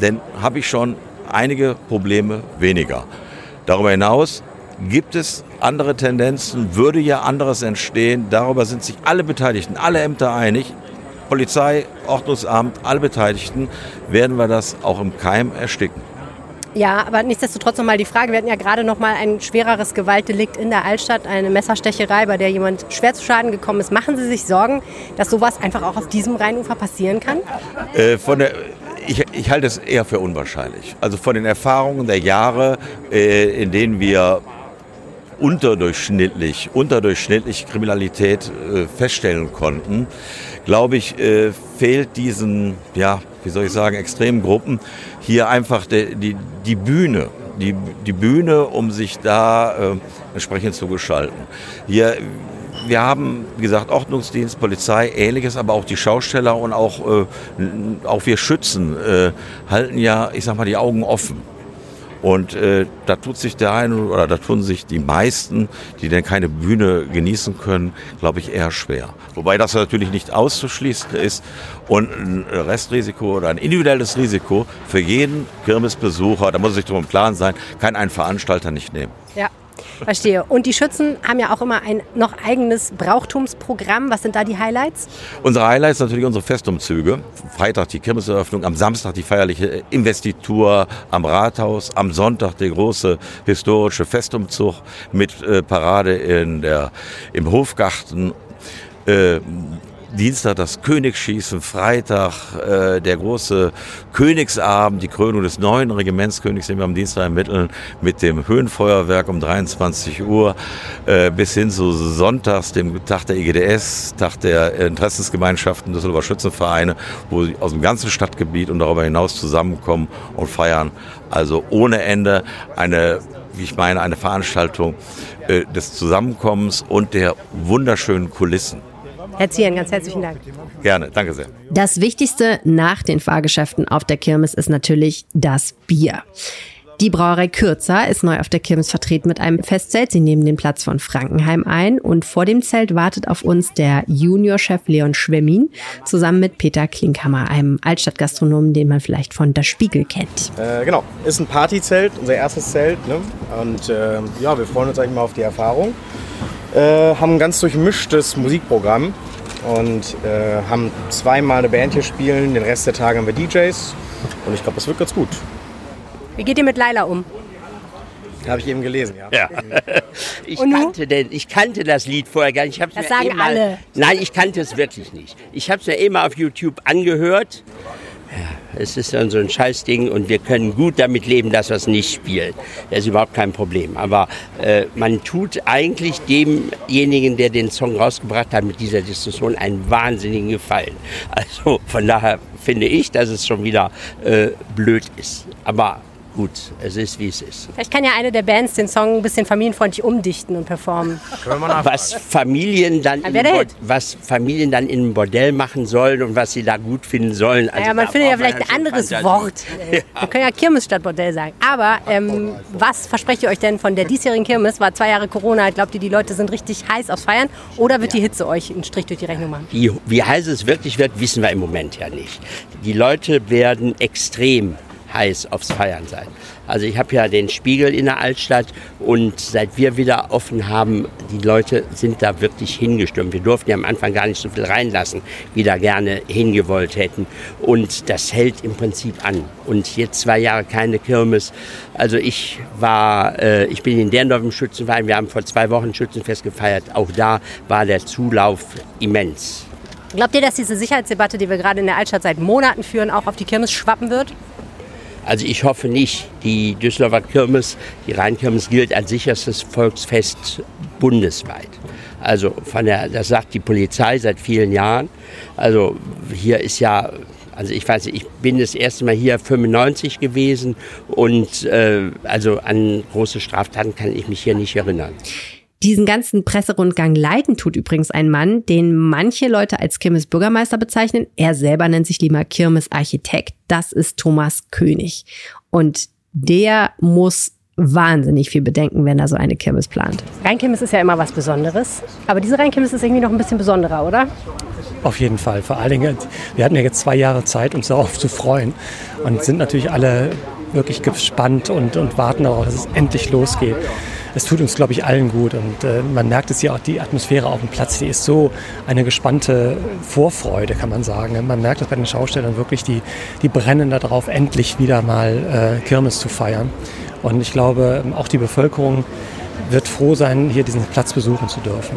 dann habe ich schon einige Probleme weniger. Darüber hinaus gibt es andere Tendenzen, würde ja anderes entstehen. Darüber sind sich alle Beteiligten, alle Ämter einig. Polizei, Ordnungsamt, alle Beteiligten, werden wir das auch im Keim ersticken. Ja, aber nichtsdestotrotz nochmal die Frage, wir hatten ja gerade nochmal ein schwereres Gewaltdelikt in der Altstadt, eine Messerstecherei, bei der jemand schwer zu Schaden gekommen ist. Machen Sie sich Sorgen, dass sowas einfach auch auf diesem Rheinufer passieren kann? Äh, von der ich, ich, halte es eher für unwahrscheinlich. Also von den Erfahrungen der Jahre, äh, in denen wir unterdurchschnittlich, unterdurchschnittlich Kriminalität äh, feststellen konnten, glaube ich, äh, fehlt diesen, ja, wie soll ich sagen, extremen Gruppen hier einfach de, die, die Bühne. Die, die Bühne, um sich da entsprechend zu gestalten. Hier, wir haben, wie gesagt, Ordnungsdienst, Polizei, ähnliches, aber auch die Schausteller und auch, äh, auch wir Schützen äh, halten ja, ich sag mal, die Augen offen. Und äh, da tut sich der eine oder da tun sich die meisten, die denn keine Bühne genießen können, glaube ich, eher schwer. Wobei das natürlich nicht auszuschließen ist und ein Restrisiko oder ein individuelles Risiko für jeden Kirmesbesucher, da muss sich darum im Klaren sein, kann ein Veranstalter nicht nehmen. Ja. Verstehe. Und die Schützen haben ja auch immer ein noch eigenes Brauchtumsprogramm. Was sind da die Highlights? Unsere Highlights sind natürlich unsere Festumzüge. Freitag die Kirmeseröffnung, am Samstag die feierliche Investitur am Rathaus, am Sonntag der große historische Festumzug mit äh, Parade in der, im Hofgarten. Äh, Dienstag das Königsschießen, Freitag äh, der große Königsabend, die Krönung des neuen Regimentskönigs, den wir am Dienstag ermitteln, mit dem Höhenfeuerwerk um 23 Uhr, äh, bis hin zu Sonntags, dem Tag der IGDS, Tag der Interessensgemeinschaften Düsseldorfer Schützenvereine, wo sie aus dem ganzen Stadtgebiet und darüber hinaus zusammenkommen und feiern. Also ohne Ende eine, wie ich meine, eine Veranstaltung äh, des Zusammenkommens und der wunderschönen Kulissen. Herr Zieren, ganz herzlichen Dank. Gerne, danke sehr. Das Wichtigste nach den Fahrgeschäften auf der Kirmes ist natürlich das Bier. Die Brauerei Kürzer ist neu auf der Kirmes vertreten mit einem Festzelt. Sie nehmen den Platz von Frankenheim ein und vor dem Zelt wartet auf uns der Juniorchef Leon Schwemmin zusammen mit Peter Klinkhammer, einem Altstadtgastronomen, den man vielleicht von Der Spiegel kennt. Äh, genau, ist ein Partyzelt, unser erstes Zelt. Ne? Und äh, ja, wir freuen uns eigentlich mal auf die Erfahrung. Äh, haben ein ganz durchmischtes Musikprogramm und äh, haben zweimal eine Band hier spielen, den Rest der Tage haben wir DJs und ich glaube, das wird ganz gut. Wie geht ihr mit Laila um? Habe ich eben gelesen, ja. Ja. Ich kannte, den, ich kannte das Lied vorher gar nicht. Ich hab's Das mir sagen eben mal- alle. Nein, ich kannte es wirklich nicht. Ich habe es mir immer auf YouTube angehört. Es ist dann so ein Scheißding und wir können gut damit leben, dass wir es nicht spielen. Das ist überhaupt kein Problem. Aber äh, man tut eigentlich demjenigen, der den Song rausgebracht hat, mit dieser Diskussion einen wahnsinnigen Gefallen. Also von daher finde ich, dass es schon wieder äh, blöd ist. Aber gut, es ist wie es ist. Vielleicht kann ja eine der Bands den Song ein bisschen familienfreundlich umdichten und performen. was Familien dann in Bord- was Familien dann in einem Bordell machen sollen und was sie da gut finden sollen. Also naja, man findet ja vielleicht ein schon anderes Fantasie. Wort. Wir können ja Kirmes statt Bordell sagen. Aber ähm, was versprecht ihr euch denn von der diesjährigen Kirmes? War zwei Jahre Corona. Glaubt ihr, die Leute sind richtig heiß aufs Feiern? Oder wird die Hitze euch einen Strich durch die Rechnung machen? Wie, wie heiß es wirklich wird, wissen wir im Moment ja nicht. Die Leute werden extrem heiß aufs Feiern sein. Also ich habe ja den Spiegel in der Altstadt und seit wir wieder offen haben, die Leute sind da wirklich hingestürmt. Wir durften ja am Anfang gar nicht so viel reinlassen, wie da gerne hingewollt hätten. Und das hält im Prinzip an. Und jetzt zwei Jahre keine Kirmes. Also ich war, äh, ich bin in Derndorf im Schützenverein. Wir haben vor zwei Wochen Schützenfest gefeiert. Auch da war der Zulauf immens. Glaubt ihr, dass diese Sicherheitsdebatte, die wir gerade in der Altstadt seit Monaten führen, auch auf die Kirmes schwappen wird? Also ich hoffe nicht. Die Düsseldorfer Kirmes, die Rheinkirmes gilt als sicherstes Volksfest bundesweit. Also von der, das sagt die Polizei seit vielen Jahren. Also hier ist ja, also ich weiß ich bin das erste Mal hier 95 gewesen und äh, also an große Straftaten kann ich mich hier nicht erinnern. Diesen ganzen Presserundgang leiten tut übrigens ein Mann, den manche Leute als Kirmes-Bürgermeister bezeichnen. Er selber nennt sich lieber Kirmes-Architekt. Das ist Thomas König. Und der muss wahnsinnig viel bedenken, wenn er so eine Kirmes plant. Rheinkirmes ist ja immer was Besonderes. Aber diese Rheinkirmes ist irgendwie noch ein bisschen besonderer, oder? Auf jeden Fall. Vor allen Dingen, wir hatten ja jetzt zwei Jahre Zeit, uns darauf zu freuen und sind natürlich alle wirklich gespannt und, und warten darauf, dass es endlich losgeht. Es tut uns, glaube ich, allen gut und äh, man merkt es ja auch, die Atmosphäre auf dem Platz, die ist so eine gespannte Vorfreude, kann man sagen. Man merkt das bei den Schaustellern wirklich, die, die brennen darauf, endlich wieder mal äh, Kirmes zu feiern. Und ich glaube, auch die Bevölkerung wird froh sein, hier diesen Platz besuchen zu dürfen.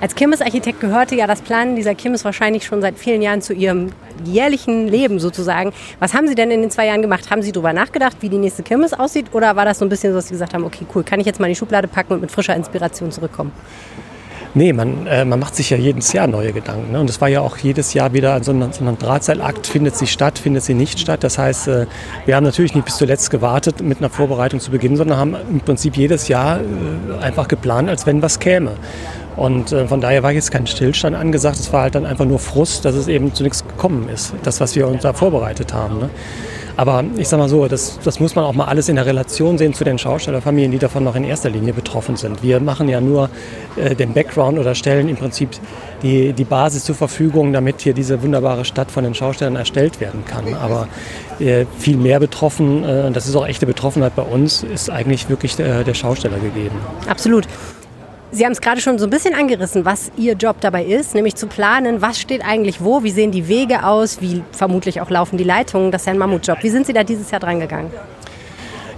Als Kirmesarchitekt gehörte ja das Planen dieser Kirmes wahrscheinlich schon seit vielen Jahren zu Ihrem jährlichen Leben sozusagen. Was haben Sie denn in den zwei Jahren gemacht? Haben Sie darüber nachgedacht, wie die nächste Kirmes aussieht? Oder war das so ein bisschen so, dass Sie gesagt haben, okay, cool, kann ich jetzt mal in die Schublade packen und mit frischer Inspiration zurückkommen? Nee, man, äh, man macht sich ja jedes Jahr neue Gedanken. Ne? Und es war ja auch jedes Jahr wieder so ein, so ein Drahtseilakt, findet sie statt, findet sie nicht statt. Das heißt, äh, wir haben natürlich nicht bis zuletzt gewartet mit einer Vorbereitung zu beginnen, sondern haben im Prinzip jedes Jahr äh, einfach geplant, als wenn was käme. Und äh, von daher war jetzt kein Stillstand angesagt, es war halt dann einfach nur Frust, dass es eben zu nichts gekommen ist, das, was wir uns da vorbereitet haben. Ne? Aber ich sag mal so, das, das muss man auch mal alles in der Relation sehen zu den Schaustellerfamilien, die davon noch in erster Linie betroffen sind. Wir machen ja nur äh, den Background oder stellen im Prinzip die, die Basis zur Verfügung, damit hier diese wunderbare Stadt von den Schaustellern erstellt werden kann. Aber äh, viel mehr betroffen, äh, das ist auch echte Betroffenheit bei uns, ist eigentlich wirklich der, der Schausteller gegeben. Absolut. Sie haben es gerade schon so ein bisschen angerissen, was Ihr Job dabei ist, nämlich zu planen, was steht eigentlich wo, wie sehen die Wege aus, wie vermutlich auch laufen die Leitungen. Das ist ja ein Mammutjob. Wie sind Sie da dieses Jahr dran gegangen?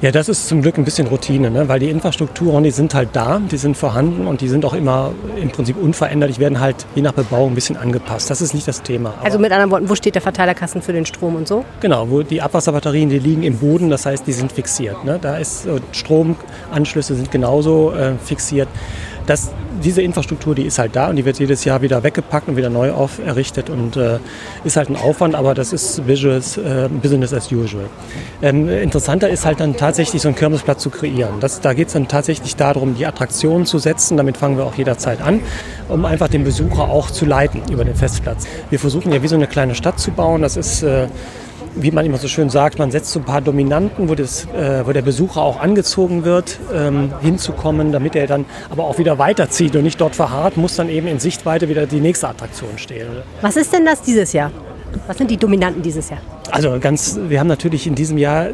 Ja, das ist zum Glück ein bisschen Routine, ne? weil die Infrastrukturen, die sind halt da, die sind vorhanden und die sind auch immer im Prinzip unverändert. Die werden halt je nach Bebauung ein bisschen angepasst. Das ist nicht das Thema. Also mit anderen Worten, wo steht der Verteilerkasten für den Strom und so? Genau, wo die Abwasserbatterien, die liegen im Boden, das heißt, die sind fixiert. Ne? Da ist äh, Stromanschlüsse sind genauso äh, fixiert. Das, diese Infrastruktur, die ist halt da und die wird jedes Jahr wieder weggepackt und wieder neu auferrichtet und äh, ist halt ein Aufwand, aber das ist Visuals, äh, Business as usual. Ähm, interessanter ist halt dann tatsächlich so einen Kirmesplatz zu kreieren. Das, da geht es dann tatsächlich darum, die Attraktionen zu setzen. Damit fangen wir auch jederzeit an, um einfach den Besucher auch zu leiten über den Festplatz. Wir versuchen ja wie so eine kleine Stadt zu bauen. Das ist äh, wie man immer so schön sagt, man setzt so ein paar Dominanten, wo, das, äh, wo der Besucher auch angezogen wird, ähm, hinzukommen, damit er dann aber auch wieder weiterzieht und nicht dort verharrt, muss dann eben in Sichtweite wieder die nächste Attraktion stehen. Was ist denn das dieses Jahr? Was sind die Dominanten dieses Jahr? Also ganz, wir haben natürlich in diesem Jahr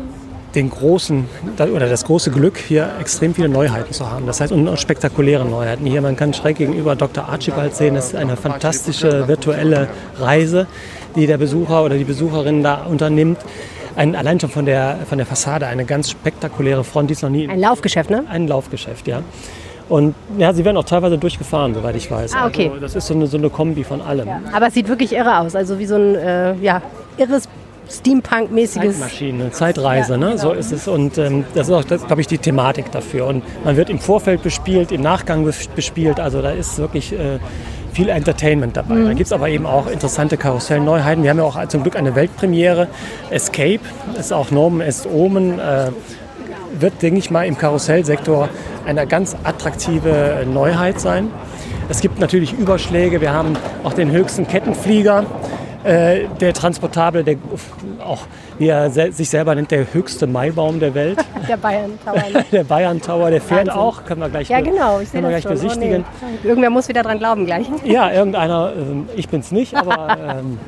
den großen oder das große Glück, hier extrem viele Neuheiten zu haben. Das heißt, und spektakuläre Neuheiten. Hier, man kann schräg gegenüber Dr. Archibald sehen, das ist eine fantastische virtuelle Reise, die der Besucher oder die Besucherin da unternimmt. Ein, allein schon von der, von der Fassade eine ganz spektakuläre Front, die ist noch nie. Ein Laufgeschäft, ne? Ein Laufgeschäft, ja. Und ja, sie werden auch teilweise durchgefahren, soweit ich weiß. Ah, okay. Also, das ist so eine, so eine Kombi von allem. Ja. Aber es sieht wirklich irre aus. Also wie so ein äh, ja, irres Steampunk-mäßiges. Zeitmaschine, Zeitreise, ja, ne? Genau. so ist es. Und ähm, das ist auch, glaube ich, die Thematik dafür. Und man wird im Vorfeld bespielt, im Nachgang bespielt. Also da ist wirklich äh, viel Entertainment dabei. Mhm. Da gibt es aber eben auch interessante Karussellneuheiten. Wir haben ja auch zum Glück eine Weltpremiere. Escape ist auch Norman S. Omen. Äh, wird, denke ich mal, im Karussellsektor eine ganz attraktive Neuheit sein. Es gibt natürlich Überschläge. Wir haben auch den höchsten Kettenflieger äh, der transportable, der auch wie er sich selber nennt, der höchste Maibaum der Welt. Der Bayern Tower. Der Bayern Tower, der fährt Wahnsinn. auch, können wir gleich, ja, genau, ich können wir gleich schon. besichtigen. Oh, nee. Irgendwer muss wieder dran glauben gleich. Ja, irgendeiner, ähm, ich bin es nicht, aber ähm,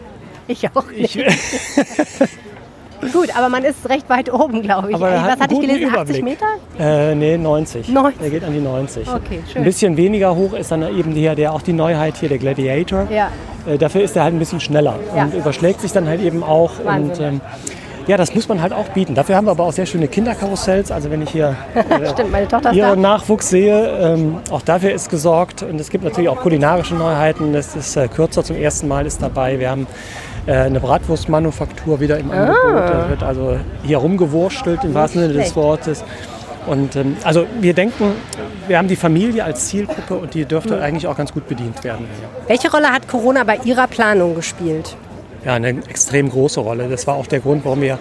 ich auch nicht. Ich, Gut, aber man ist recht weit oben, glaube ich. Aber Was hatte ich gelesen? Überblick. 80 Meter? Äh, nee, 90. 90. Der geht an die 90. Okay, schön. Ein bisschen weniger hoch ist dann eben hier der, auch die Neuheit hier, der Gladiator. Ja. Äh, dafür ist er halt ein bisschen schneller Ja. und überschlägt sich dann halt eben auch. Wahnsinn. Und, ähm, ja, das muss man halt auch bieten. Dafür haben wir aber auch sehr schöne Kinderkarussells. Also wenn ich hier äh, Stimmt, meine Tochter ist da. ihren Nachwuchs sehe, ähm, auch dafür ist gesorgt. Und es gibt natürlich auch kulinarische Neuheiten. Das ist äh, kürzer zum ersten Mal ist dabei. Wir haben äh, eine Bratwurstmanufaktur wieder im Angebot. Da wird also hier rumgewurstelt im wahrsten Sinne des. Wortes. Und ähm, also wir denken, wir haben die Familie als Zielgruppe und die dürfte Mhm. eigentlich auch ganz gut bedient werden. Welche Rolle hat Corona bei Ihrer Planung gespielt? Ja, eine extrem große Rolle. Das war auch der Grund, warum wir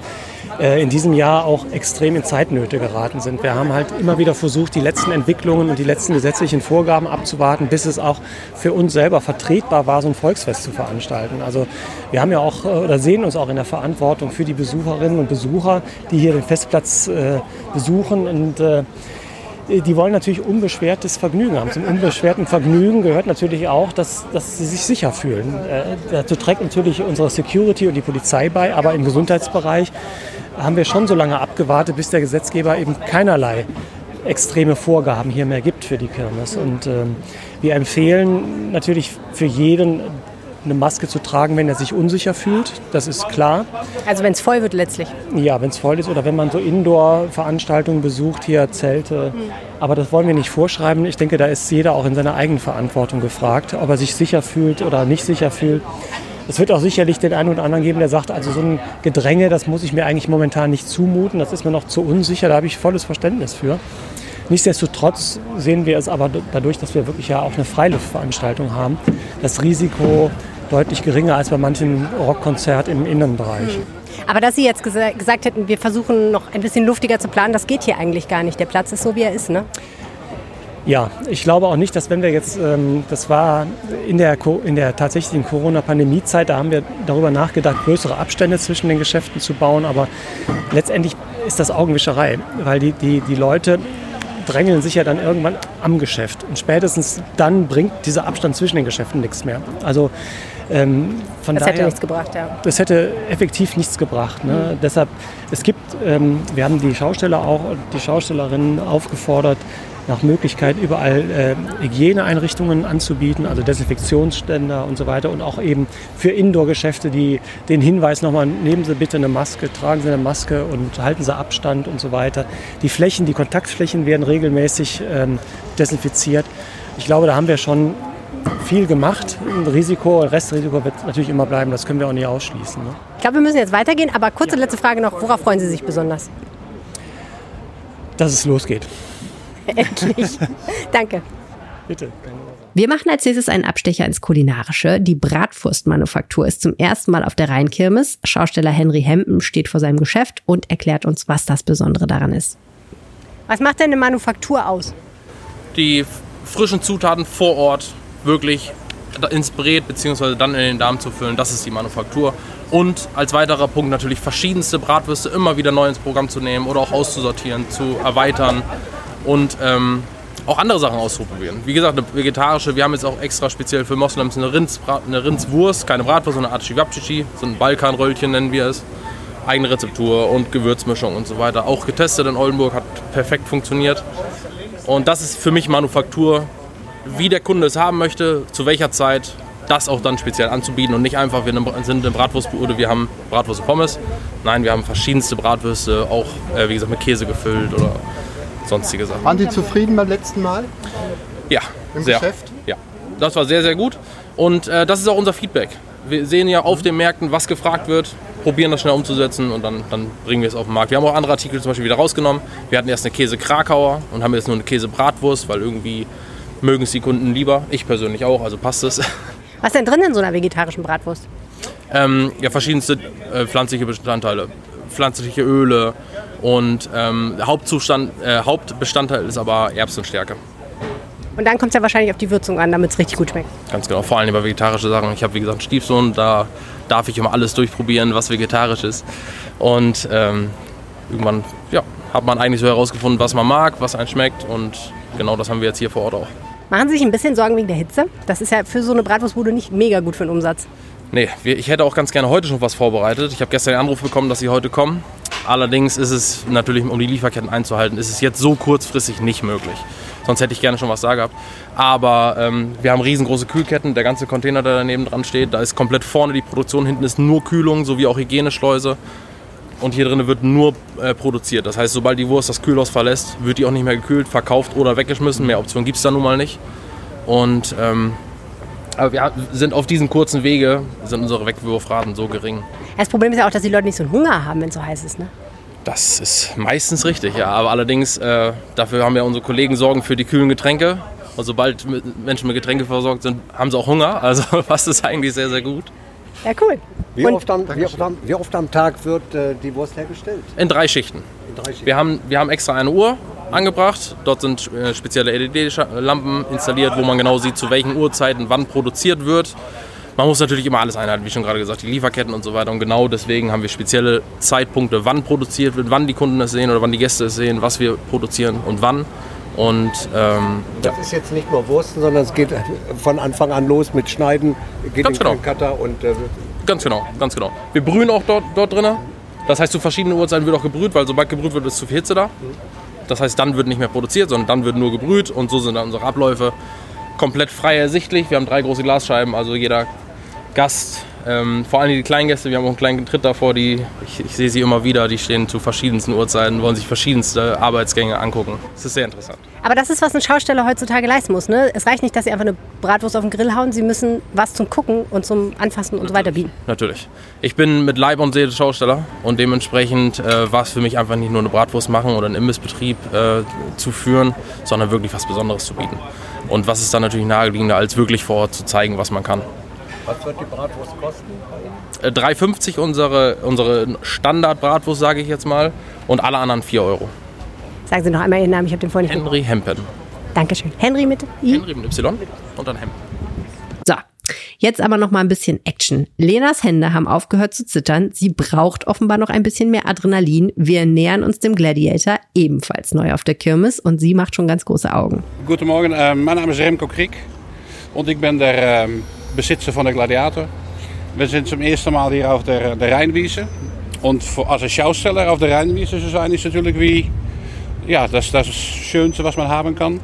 äh, in diesem Jahr auch extrem in Zeitnöte geraten sind. Wir haben halt immer wieder versucht, die letzten Entwicklungen und die letzten gesetzlichen Vorgaben abzuwarten, bis es auch für uns selber vertretbar war, so ein Volksfest zu veranstalten. Also wir haben ja auch äh, oder sehen uns auch in der Verantwortung für die Besucherinnen und Besucher, die hier den Festplatz äh, besuchen und äh, die wollen natürlich unbeschwertes Vergnügen haben. Zum unbeschwerten Vergnügen gehört natürlich auch, dass, dass sie sich sicher fühlen. Äh, dazu trägt natürlich unsere Security und die Polizei bei, aber im Gesundheitsbereich haben wir schon so lange abgewartet, bis der Gesetzgeber eben keinerlei extreme Vorgaben hier mehr gibt für die Kirmes. Und ähm, wir empfehlen natürlich für jeden eine Maske zu tragen, wenn er sich unsicher fühlt. Das ist klar. Also wenn es voll wird letztlich. Ja, wenn es voll ist oder wenn man so Indoor-Veranstaltungen besucht, hier Zelte. Aber das wollen wir nicht vorschreiben. Ich denke, da ist jeder auch in seiner eigenen Verantwortung gefragt, ob er sich sicher fühlt oder nicht sicher fühlt. Es wird auch sicherlich den einen oder anderen geben, der sagt, also so ein Gedränge, das muss ich mir eigentlich momentan nicht zumuten, das ist mir noch zu unsicher, da habe ich volles Verständnis für. Nichtsdestotrotz sehen wir es aber dadurch, dass wir wirklich ja auch eine Freiluftveranstaltung haben, das Risiko deutlich geringer als bei manchem Rockkonzert im Innenbereich. Aber dass Sie jetzt gesa gesagt hätten, wir versuchen noch ein bisschen luftiger zu planen, das geht hier eigentlich gar nicht. Der Platz ist so, wie er ist, ne? Ja, ich glaube auch nicht, dass wenn wir jetzt, ähm, das war in der, in der tatsächlichen Corona-Pandemie-Zeit, da haben wir darüber nachgedacht, größere Abstände zwischen den Geschäften zu bauen, aber letztendlich ist das Augenwischerei, weil die, die, die Leute drängeln sich ja dann irgendwann am Geschäft und spätestens dann bringt dieser Abstand zwischen den Geschäften nichts mehr. Also ähm, von Das daher, hätte nichts gebracht, ja. das hätte effektiv nichts gebracht. Ne? Deshalb, es gibt, ähm, wir haben die Schausteller auch, die Schaustellerinnen aufgefordert, nach Möglichkeit überall äh, Hygieneeinrichtungen anzubieten, also Desinfektionsständer und so weiter und auch eben für Indoor-Geschäfte die, den Hinweis nochmal, nehmen Sie bitte eine Maske, tragen Sie eine Maske und halten Sie Abstand und so weiter. Die Flächen, die Kontaktflächen werden regelmäßig ähm, desinfiziert. Ich glaube, da haben wir schon viel gemacht. Ein Risiko, ein Restrisiko wird natürlich immer bleiben, das können wir auch nicht ausschließen. Ne? Ich glaube, wir müssen jetzt weitergehen, aber kurze letzte Frage noch. Worauf freuen Sie sich besonders? Dass es losgeht. Endlich. Danke. Bitte. Wir machen als nächstes einen Abstecher ins Kulinarische. Die Bratwurstmanufaktur ist zum ersten Mal auf der Rheinkirmes. Schausteller Henry Hempen steht vor seinem Geschäft und erklärt uns, was das Besondere daran ist. Was macht denn eine Manufaktur aus? die frischen Zutaten vor Ort wirklich ins Brät bzw. dann in den Darm zu füllen. Das ist die Manufaktur. Und als weiterer Punkt natürlich verschiedenste Bratwürste immer wieder neu ins Programm zu nehmen oder auch auszusortieren, zu erweitern und ähm, auch andere Sachen auszuprobieren. Wie gesagt, eine vegetarische, wir haben jetzt auch extra speziell für Moslems eine, Rindsbrat, eine Rindswurst, keine Bratwurst, sondern eine Achivapchichi, so ein Balkanröllchen nennen wir es. Eigene Rezeptur und Gewürzmischung und so weiter. Auch getestet in Oldenburg, hat perfekt funktioniert. Und das ist für mich Manufaktur, wie der Kunde es haben möchte, zu welcher Zeit, das auch dann speziell anzubieten und nicht einfach, wir sind eine Bratwurstbude, wir haben Bratwurst und Pommes. Nein, wir haben verschiedenste Bratwürste, auch äh, wie gesagt mit Käse gefüllt oder sonstige Sachen. Waren Sie zufrieden beim letzten Mal? Ja, Im sehr. Geschäft? Ja, das war sehr, sehr gut. Und äh, das ist auch unser Feedback. Wir sehen ja auf den Märkten, was gefragt wird, probieren das schnell umzusetzen und dann, dann bringen wir es auf den Markt. Wir haben auch andere Artikel zum Beispiel wieder rausgenommen. Wir hatten erst eine Käse-Krakauer und haben jetzt nur eine Käse-Bratwurst, weil irgendwie mögen es die Kunden lieber. Ich persönlich auch, also passt es. Was ist denn drin in so einer vegetarischen Bratwurst? Ähm, ja, verschiedenste äh, pflanzliche Bestandteile. Pflanzliche Öle und ähm, Hauptzustand, äh, Hauptbestandteil ist aber Erbsenstärke. Und dann kommt es ja wahrscheinlich auf die Würzung an, damit es richtig gut schmeckt. Ganz genau, vor allem über vegetarische Sachen. Ich habe wie gesagt einen Stiefsohn, da darf ich immer alles durchprobieren, was vegetarisch ist. Und ähm, irgendwann ja, hat man eigentlich so herausgefunden, was man mag, was einem schmeckt. Und genau das haben wir jetzt hier vor Ort auch. Machen Sie sich ein bisschen Sorgen wegen der Hitze? Das ist ja für so eine Bratwurstbude nicht mega gut für den Umsatz. Nee, ich hätte auch ganz gerne heute schon was vorbereitet. Ich habe gestern den Anruf bekommen, dass sie heute kommen. Allerdings ist es natürlich, um die Lieferketten einzuhalten, ist es jetzt so kurzfristig nicht möglich. Sonst hätte ich gerne schon was da gehabt. Aber ähm, wir haben riesengroße Kühlketten. Der ganze Container, der daneben dran steht, da ist komplett vorne die Produktion. Hinten ist nur Kühlung sowie auch Hygieneschleuse. Und hier drinnen wird nur äh, produziert. Das heißt, sobald die Wurst das Kühlhaus verlässt, wird die auch nicht mehr gekühlt, verkauft oder weggeschmissen. Mehr Optionen gibt es da nun mal nicht. Und ähm, aber wir sind auf diesem kurzen Wege, sind unsere Wegwurfraten so gering. Das Problem ist ja auch, dass die Leute nicht so einen Hunger haben, wenn es so heiß ist. Ne? Das ist meistens richtig, ja. Aber allerdings, äh, dafür haben ja unsere Kollegen Sorgen für die kühlen Getränke. Und sobald Menschen mit Getränke versorgt sind, haben sie auch Hunger. Also passt es eigentlich sehr, sehr gut. Ja, cool. Wie, oft am, wie, oft am, wie oft am Tag wird äh, die Wurst hergestellt? In drei Schichten. In drei Schichten. Wir haben, wir haben extra eine Uhr angebracht. Dort sind äh, spezielle LED-Lampen installiert, wo man genau sieht, zu welchen Uhrzeiten wann produziert wird. Man muss natürlich immer alles einhalten, wie schon gerade gesagt, die Lieferketten und so weiter. Und genau deswegen haben wir spezielle Zeitpunkte, wann produziert wird, wann die Kunden es sehen oder wann die Gäste es sehen, was wir produzieren und wann. Und ähm, ja. Das ist jetzt nicht nur Wursten, sondern es geht von Anfang an los mit Schneiden, geht Ganz in den genau. Cutter und äh, Ganz genau, ganz genau. Wir brühen auch dort, dort drinnen. Das heißt, zu verschiedenen Uhrzeiten wird auch gebrüht, weil sobald gebrüht wird, ist zu viel Hitze da. Das heißt, dann wird nicht mehr produziert, sondern dann wird nur gebrüht und so sind dann unsere Abläufe komplett frei ersichtlich. Wir haben drei große Glasscheiben, also jeder Gast, ähm, vor allem die kleinen Gäste, wir haben auch einen kleinen Tritt davor, die, ich, ich sehe sie immer wieder, die stehen zu verschiedensten Uhrzeiten, wollen sich verschiedenste Arbeitsgänge angucken. Das ist sehr interessant. Aber das ist, was ein Schausteller heutzutage leisten muss. Ne? Es reicht nicht, dass sie einfach eine Bratwurst auf den Grill hauen. Sie müssen was zum Gucken und zum Anfassen und so weiter bieten. Natürlich. Ich bin mit Leib und Seele Schausteller und dementsprechend äh, war es für mich einfach nicht nur eine Bratwurst machen oder einen Imbissbetrieb äh, zu führen, sondern wirklich was Besonderes zu bieten. Und was ist dann natürlich naheliegender, als wirklich vor Ort zu zeigen, was man kann. Was wird die Bratwurst kosten? Äh, 3,50 unsere, unsere Standard-Bratwurst, sage ich jetzt mal, und alle anderen 4 Euro. Sagen Sie noch einmal Ihren Namen, ich habe den vorhin nicht Henry Hempen. Dankeschön. Henry mit I? Henry mit Y und dann Hempen. So, jetzt aber noch mal ein bisschen Action. Lenas Hände haben aufgehört zu zittern. Sie braucht offenbar noch ein bisschen mehr Adrenalin. Wir nähern uns dem Gladiator, ebenfalls neu auf der Kirmes, und sie macht schon ganz große Augen. Goedemorgen, eh, mijn naam is Remco Kriek. Und ik ben der eh, Besitzer van de Gladiator. We zijn zum eerste Mal hier auf der, der als een Schausteller auf der Rheinwiese zu sein, ist natürlich wie, ja, das, das Schönste, was man haben kann.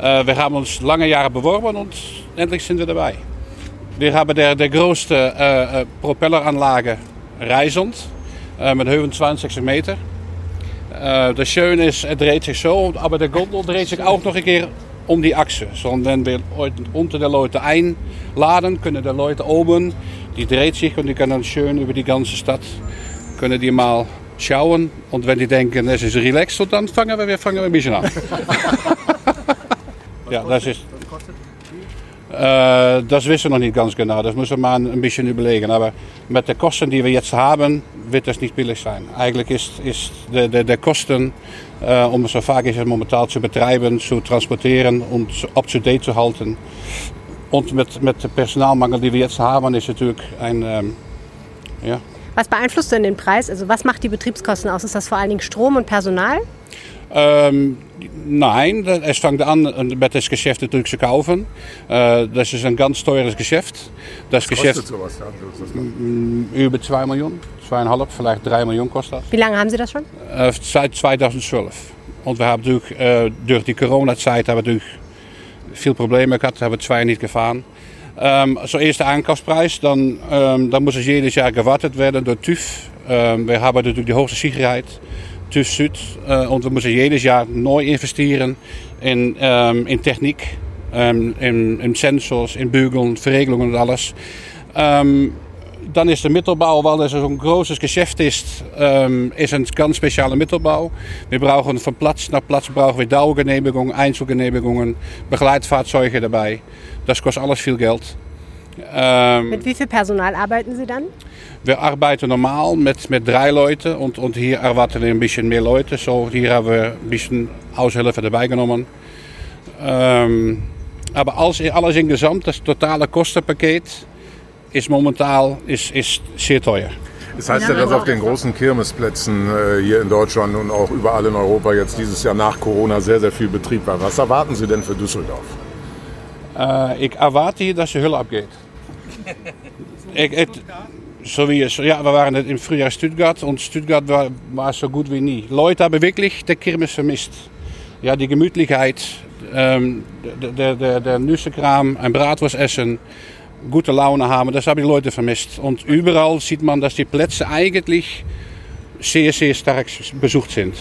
Äh, wir haben uns lange Jahre beworben endlich sind wir dabei. Wir haben der, der grootste äh, äh, Propelleranlage Reisend äh, mit 25 Meter. Das Schöne ist, er dreht sich so, aber der Gondel dreht sich auch noch een keer um die Achse. So, wenn wir unter der Leute einladen, können die Leute oben, die dreht sich und die können schön über die ganze Stadt, können die mal schauen. Und wenn die denken, es ist relaxed, dann fangen wir, wir fangen ein bisschen an. ja, das ist... Äh, das wissen wir noch nicht ganz genau, das müssen wir mal ein bisschen überlegen. Aber mit den Kosten, die wir jetzt haben, wird das nicht billig sein. Eigentlich ist, ist de, de, de Kosten, äh, um es so vaak is het momentan zu betreiben, zu transportieren und up-to-date zu halten, Und mit, mit dem Personalmangel, die wir jetzt haben, ist natürlich ein, ähm, ja, Was beeinflusst denn den Preis? Also was macht die Betriebskosten aus? Ist das vor allen Dingen Strom und Personal? Ähm, nein, dat- es fängt an mit das Geschäft natürlich zu kaufen. Äh, das ist ein ganz teures Geschäft. Das Was Geschäft kostet sowas? Ja, über 2 Millionen, 2,5, vielleicht 3 Millionen kostet das. Wie lange haben Sie das schon? Äh, seit 2012. Und wir haben natürlich äh, durch die Corona-Zeit haben wir natürlich veel problemen gehabt, hebben twee niet gefahren. Ähm, so eerst der Einkaufspreis, dann, ähm, dann muss es jedes Jahr gewartet werden durch TÜV. Ähm, wir haben natürlich die höchste Sicherheit, Süd. Äh, und wir müssen jedes Jahr neu investieren in, ähm, in Technik, ähm, in, in Sensors, in Bügeln, Verregelungen und alles. Ähm, dan is de Mittelbau, weil es so ein großes Geschäft ist, ähm, ist ein ganz spezieller Mittelbau. Wir brauchen von Platz nach Platz brauchen wir Dauergenehmigungen, Einzelgenehmigungen, Begleitfahrzeuge dabei. Das kostet alles viel Geld. Ähm, Mit wie viel Personal arbeiten Sie dann? Wir arbeiten normal mit, mit drei Leuten und, und hier erwarten wir ein bisschen mehr Leute. So, hier haben wir ein bisschen Aushilfe dabei genommen. Ähm, aber alles, alles insgesamt, das totale Kostenpaket, ist momentan ist, ist sehr teuer. Das heißt ja, dass auf den großen Kirmesplätzen äh, hier in Deutschland und auch überall in Europa jetzt dieses Jahr nach Corona sehr, sehr viel Betrieb war. Was erwarten Sie denn für Düsseldorf? Eh, ik erwarte hier dat ze hulp abgeht. ik, het, so wie es, ja, wir waren net im Frühjahr Stuttgart und Stuttgart war, war so gut wie nie. Leute haben wirklich der Kirmes vermisst. Ja, die Gemütlichkeit, ähm, der, der, der, der Nüssekram, ein Bratwurst essen, gute Laune haben, das haben die Leute vermisst. Und überall sieht man, dass die Plätze eigentlich sehr, sehr stark besucht sind.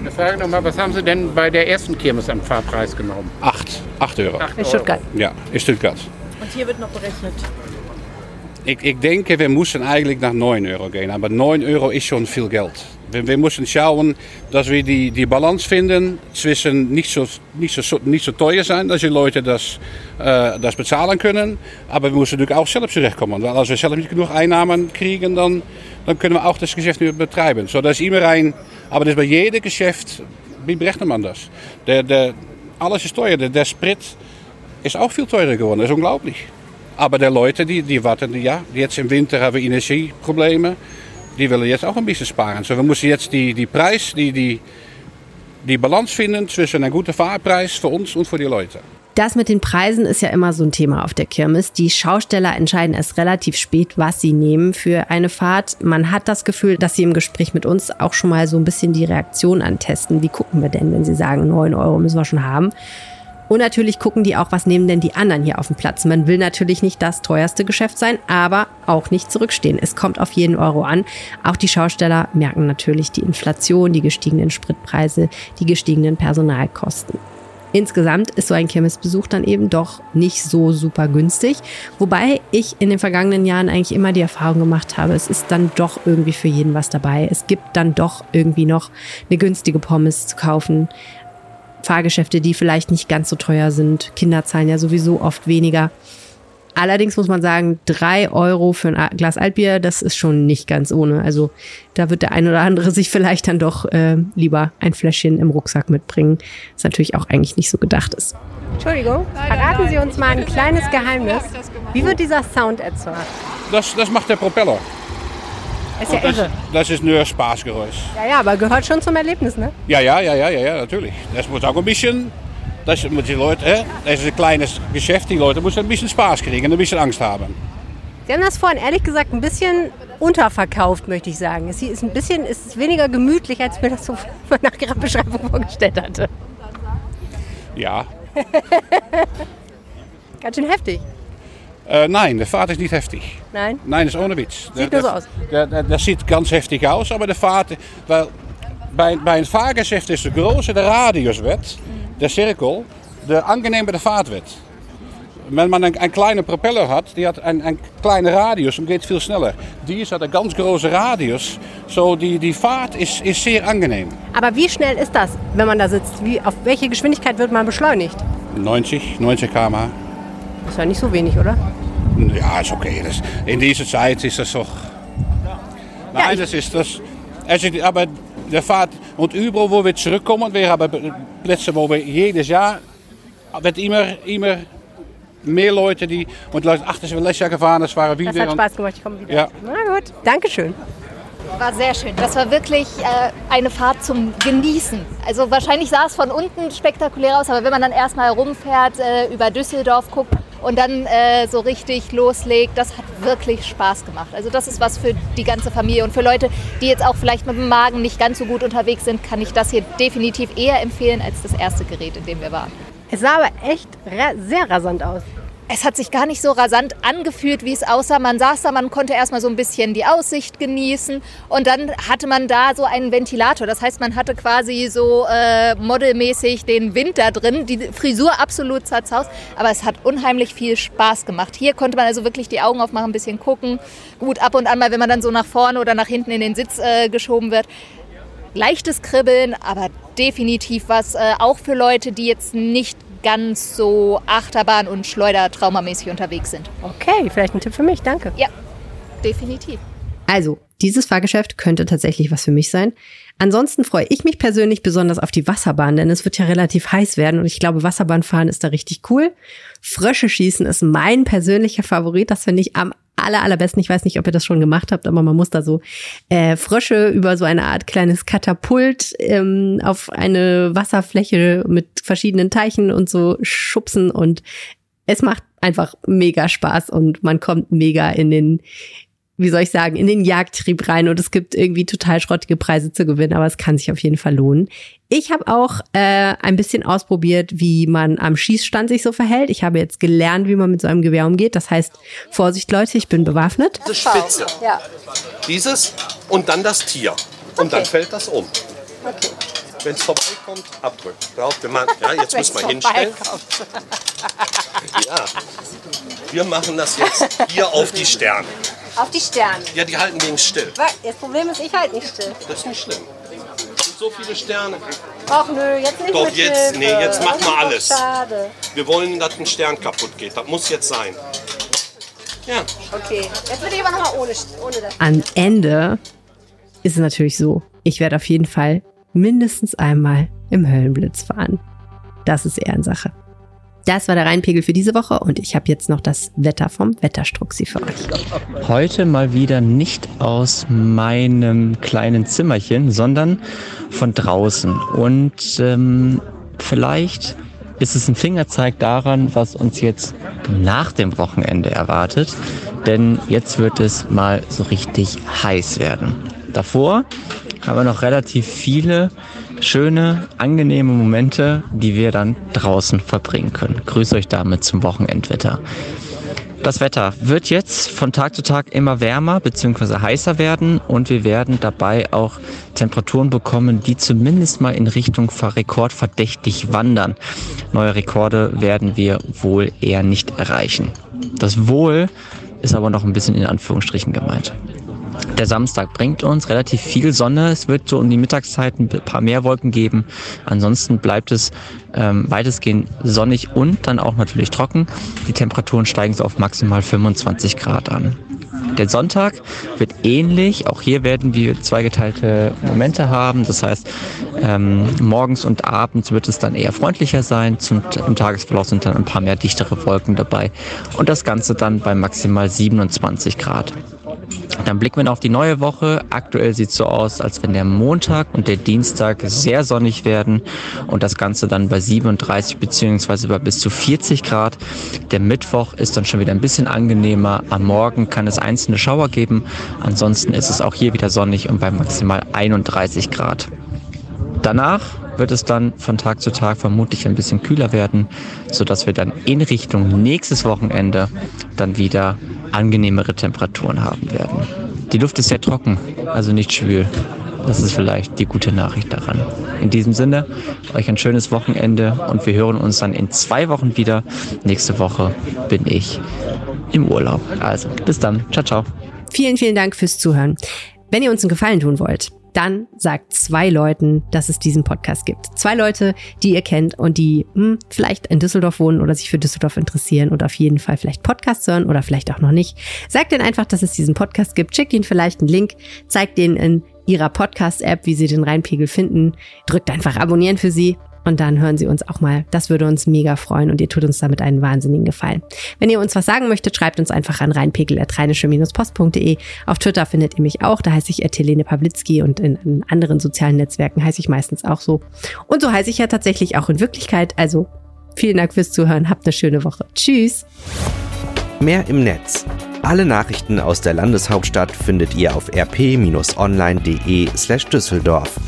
Eine Frage nochmal, was haben Sie denn bei der ersten Kirmes am Fahrpreis genommen? 8, 8 Euro. Acht In Stuttgart? Ja, in Stuttgart. Und hier wird noch berechnet. Ik, denk, we moesten eigenlijk naar 9 euro gaan. Maar 9 euro is schon veel geld. We, we moesten schauen, dass wir die, die Balance finden zwischen nicht so, nicht, so, nicht so teuer sein, dass die Leute das, äh, das bezahlen können. Aber wir müssen auch selbst zurechtkommen. Weil als wir selbst nicht genug Einnahmen kriegen, dann, dann können wir auch das Geschäft nicht betreiben. So, aber das ist bei jedem Geschäft, wie man alles ist teuer. Der Sprit ist auch viel teurer geworden. Das ist unglaublich. Aber die Leute, die, die warten, ja, jetzt im Winter haben wir Energieprobleme. Die willen jetzt auch ein bisschen sparen. So, wir müssen jetzt die, die Preis, die, die, die Balance finden zwischen einem guten Fahrpreis für uns und für die Leute. Das mit den Preisen ist ja immer so ein Thema auf der Kirmes. Die Schausteller entscheiden erst relativ spät, was sie nehmen für eine Fahrt. Man hat das Gefühl, dass sie im Gespräch mit uns auch schon mal so ein bisschen die Reaktion antesten. Wie gucken wir denn, wenn sie sagen, 9 Euro müssen wir schon haben? Und natürlich gucken die auch, was nehmen denn die anderen hier auf dem Platz. Man will natürlich nicht das teuerste Geschäft sein, aber auch nicht zurückstehen. Es kommt auf jeden Euro an. Auch die Schausteller merken natürlich die Inflation, die gestiegenen Spritpreise, die gestiegenen Personalkosten. Insgesamt ist so ein Kirmesbesuch dann eben doch nicht so super günstig. Wobei ich in den vergangenen Jahren eigentlich immer die Erfahrung gemacht habe, es ist dann doch irgendwie für jeden was dabei. Es gibt dann doch irgendwie noch eine günstige Pommes zu kaufen. Fahrgeschäfte, die vielleicht nicht ganz so teuer sind. Kinder zahlen ja sowieso oft weniger. Allerdings muss man sagen, drei Euro für ein Glas Altbier, das ist schon nicht ganz ohne. Also da wird der ein oder andere sich vielleicht dann doch äh, lieber ein Fläschchen im Rucksack mitbringen, was natürlich auch eigentlich nicht so gedacht ist. Entschuldigung, verraten Sie uns mal ein kleines Geheimnis. Wie wird dieser Sound erzeugt? Das, das macht der Propeller. Ist ja das, irre. das ist nur Spaßgeräusch. Ja, ja, aber gehört schon zum Erlebnis, ne? Ja, ja, ja, ja, ja, ja, natürlich. Das muss auch ein bisschen, das muss die Leute, das ist ein kleines Geschäft, die Leute müssen ein bisschen Spaß kriegen, ein bisschen Angst haben. Sie haben das vorhin ehrlich gesagt ein bisschen unterverkauft, möchte ich sagen. Es ist ein bisschen, es ist weniger gemütlich, als mir das so nach Ihrer Beschreibung vorgestellt hatte. Ja. Ganz schön heftig. Äh, nein, der Fahrt ist nicht heftig. Nein? Nein, das ist ohne Witz. Sieht der, aus. Der, der, der sieht ganz heftig aus, aber der Fahrt, weil bij, bij een vaargeschäft is de groter de radius wird, der Cirkel, de angenehmer de Fahrt wird. Wenn man einen, einen kleinen Propeller hat, die hat einen, einen kleinen Radius und geht viel schneller. Die hat einen ganz großen Radius, so die, die Fahrt ist, ist sehr angenehm. Aber wie schnell ist das, wenn man da sitzt? Wie, auf welche Geschwindigkeit wird man beschleunigt? 90, 90 km/h. Das ist ja nicht so wenig, oder? Ja, ist okay. Das, in dieser Zeit ist das doch. Nein, das ist das. Es ist, aber der Fahrt und überall, wo wir zurückkommen, wir haben Plätze, wo wir jedes Jahr wird immer, immer mehr Leute, die. Und Leute, ach, das ist letztes Jahr gefahren, das war wie Das wir. hat Spaß gemacht, ich komme wieder. Ja. Na gut, Dankeschön. War sehr schön. Das war wirklich äh, eine Fahrt zum Genießen. Also wahrscheinlich sah es von unten spektakulär aus, aber wenn man dann erstmal rumfährt, äh, über Düsseldorf guckt und dann äh, so richtig loslegt, das hat wirklich Spaß gemacht. Also das ist was für die ganze Familie und für Leute, die jetzt auch vielleicht mit dem Magen nicht ganz so gut unterwegs sind, kann ich das hier definitiv eher empfehlen als das erste Gerät, in dem wir waren. Es sah aber echt sehr rasant aus. Es hat sich gar nicht so rasant angefühlt, wie es aussah. Man saß da, man konnte erstmal so ein bisschen die Aussicht genießen und dann hatte man da so einen Ventilator. Das heißt, man hatte quasi so äh, modelmäßig den Wind da drin, die Frisur absolut zerzaust, aber es hat unheimlich viel Spaß gemacht. Hier konnte man also wirklich die Augen aufmachen, ein bisschen gucken. Gut, ab und an mal, wenn man dann so nach vorne oder nach hinten in den Sitz äh, geschoben wird. Leichtes Kribbeln, aber definitiv was äh, auch für Leute, die jetzt nicht ganz so Achterbahn- und Schleudertraumamäßig unterwegs sind. Okay, vielleicht ein Tipp für mich, danke. Ja, definitiv. Also, dieses Fahrgeschäft könnte tatsächlich was für mich sein. Ansonsten freue ich mich persönlich besonders auf die Wasserbahn, denn es wird ja relativ heiß werden und ich glaube, Wasserbahnfahren ist da richtig cool. Frösche schießen ist mein persönlicher Favorit. Das finde ich am aller, allerbesten. Ich weiß nicht, ob ihr das schon gemacht habt, aber man muss da so äh, Frösche über so eine Art kleines Katapult ähm, auf eine Wasserfläche mit verschiedenen Teichen und so schubsen und es macht einfach mega Spaß und man kommt mega in den wie soll ich sagen, in den Jagdtrieb rein und es gibt irgendwie total schrottige Preise zu gewinnen, aber es kann sich auf jeden Fall lohnen. Ich habe auch äh, ein bisschen ausprobiert, wie man am Schießstand sich so verhält. Ich habe jetzt gelernt, wie man mit so einem Gewehr umgeht. Das heißt, Vorsicht Leute, ich bin bewaffnet. Diese Spitze. Ja. Dieses und dann das Tier. Und dann fällt das um. Okay. Wenn es vorbeikommt, abdrücken. Drauf, wir machen, ja, jetzt müssen wir hinstellen. Ja. Wir machen das jetzt hier auf die Sterne. Auf die Sterne. Ja, die halten gegen still. Das Problem ist, ich halt nicht still. Das ist nicht schlimm. Es sind so viele Sterne. Ach nö, jetzt nicht Doch, mit jetzt, Hilfe. nee, jetzt machen wir alles. Schade. Wir wollen, dass ein Stern kaputt geht. Das muss jetzt sein. Ja. Okay, jetzt will ich aber nochmal ohne, ohne das. Am Ende ist es natürlich so, ich werde auf jeden Fall mindestens einmal im Höllenblitz fahren. Das ist Ehrensache. Das war der Rheinpegel für diese Woche und ich habe jetzt noch das Wetter vom Wetterstruxi für euch. Heute mal wieder nicht aus meinem kleinen Zimmerchen, sondern von draußen. Und ähm, vielleicht ist es ein Fingerzeig daran, was uns jetzt nach dem Wochenende erwartet. Denn jetzt wird es mal so richtig heiß werden. Davor haben wir noch relativ viele schöne, angenehme Momente, die wir dann draußen verbringen können. Grüße euch damit zum Wochenendwetter. Das Wetter wird jetzt von Tag zu Tag immer wärmer bzw. heißer werden und wir werden dabei auch Temperaturen bekommen, die zumindest mal in Richtung rekordverdächtig wandern. Neue Rekorde werden wir wohl eher nicht erreichen. Das Wohl ist aber noch ein bisschen in Anführungsstrichen gemeint. Der Samstag bringt uns relativ viel Sonne. Es wird so um die Mittagszeit ein paar mehr Wolken geben. Ansonsten bleibt es ähm, weitestgehend sonnig und dann auch natürlich trocken. Die Temperaturen steigen so auf maximal 25 Grad an. Der Sonntag wird ähnlich. Auch hier werden wir zweigeteilte Momente haben. Das heißt, ähm, morgens und abends wird es dann eher freundlicher sein. Zum, Im Tagesverlauf sind dann ein paar mehr dichtere Wolken dabei. Und das Ganze dann bei maximal 27 Grad. Dann blicken wir auf die neue Woche. Aktuell sieht es so aus, als wenn der Montag und der Dienstag sehr sonnig werden und das Ganze dann bei 37 beziehungsweise bei bis zu 40 Grad. Der Mittwoch ist dann schon wieder ein bisschen angenehmer. Am Morgen kann es einzelne Schauer geben. Ansonsten ist es auch hier wieder sonnig und bei maximal 31 Grad. Danach wird es dann von Tag zu Tag vermutlich ein bisschen kühler werden, sodass wir dann in Richtung nächstes Wochenende dann wieder angenehmere Temperaturen haben werden. Die Luft ist sehr trocken, also nicht schwül. Das ist vielleicht die gute Nachricht daran. In diesem Sinne, euch ein schönes Wochenende und wir hören uns dann in zwei Wochen wieder. Nächste Woche bin ich im Urlaub. Also, bis dann. Ciao, ciao. Vielen, vielen Dank fürs Zuhören. Wenn ihr uns einen Gefallen tun wollt, dann sagt zwei Leuten, dass es diesen Podcast gibt. Zwei Leute, die ihr kennt und die hm, vielleicht in Düsseldorf wohnen oder sich für Düsseldorf interessieren und auf jeden Fall vielleicht Podcasts hören oder vielleicht auch noch nicht. Sagt ihnen einfach, dass es diesen Podcast gibt. Schickt ihnen vielleicht einen Link, zeigt denen in ihrer Podcast-App, wie sie den Rheinpegel finden. Drückt einfach abonnieren für sie und dann hören Sie uns auch mal. Das würde uns mega freuen und ihr tut uns damit einen wahnsinnigen Gefallen. Wenn ihr uns was sagen möchtet, schreibt uns einfach an reinpegel.rheinische-post.de. Auf Twitter findet ihr mich auch, da heiße ich Helene Pawlitzki und in, in anderen sozialen Netzwerken heiße ich meistens auch so. Und so heiße ich ja tatsächlich auch in Wirklichkeit. Also vielen Dank fürs Zuhören, habt eine schöne Woche. Tschüss. Mehr im Netz. Alle Nachrichten aus der Landeshauptstadt findet ihr auf rp-online.de slash Düsseldorf.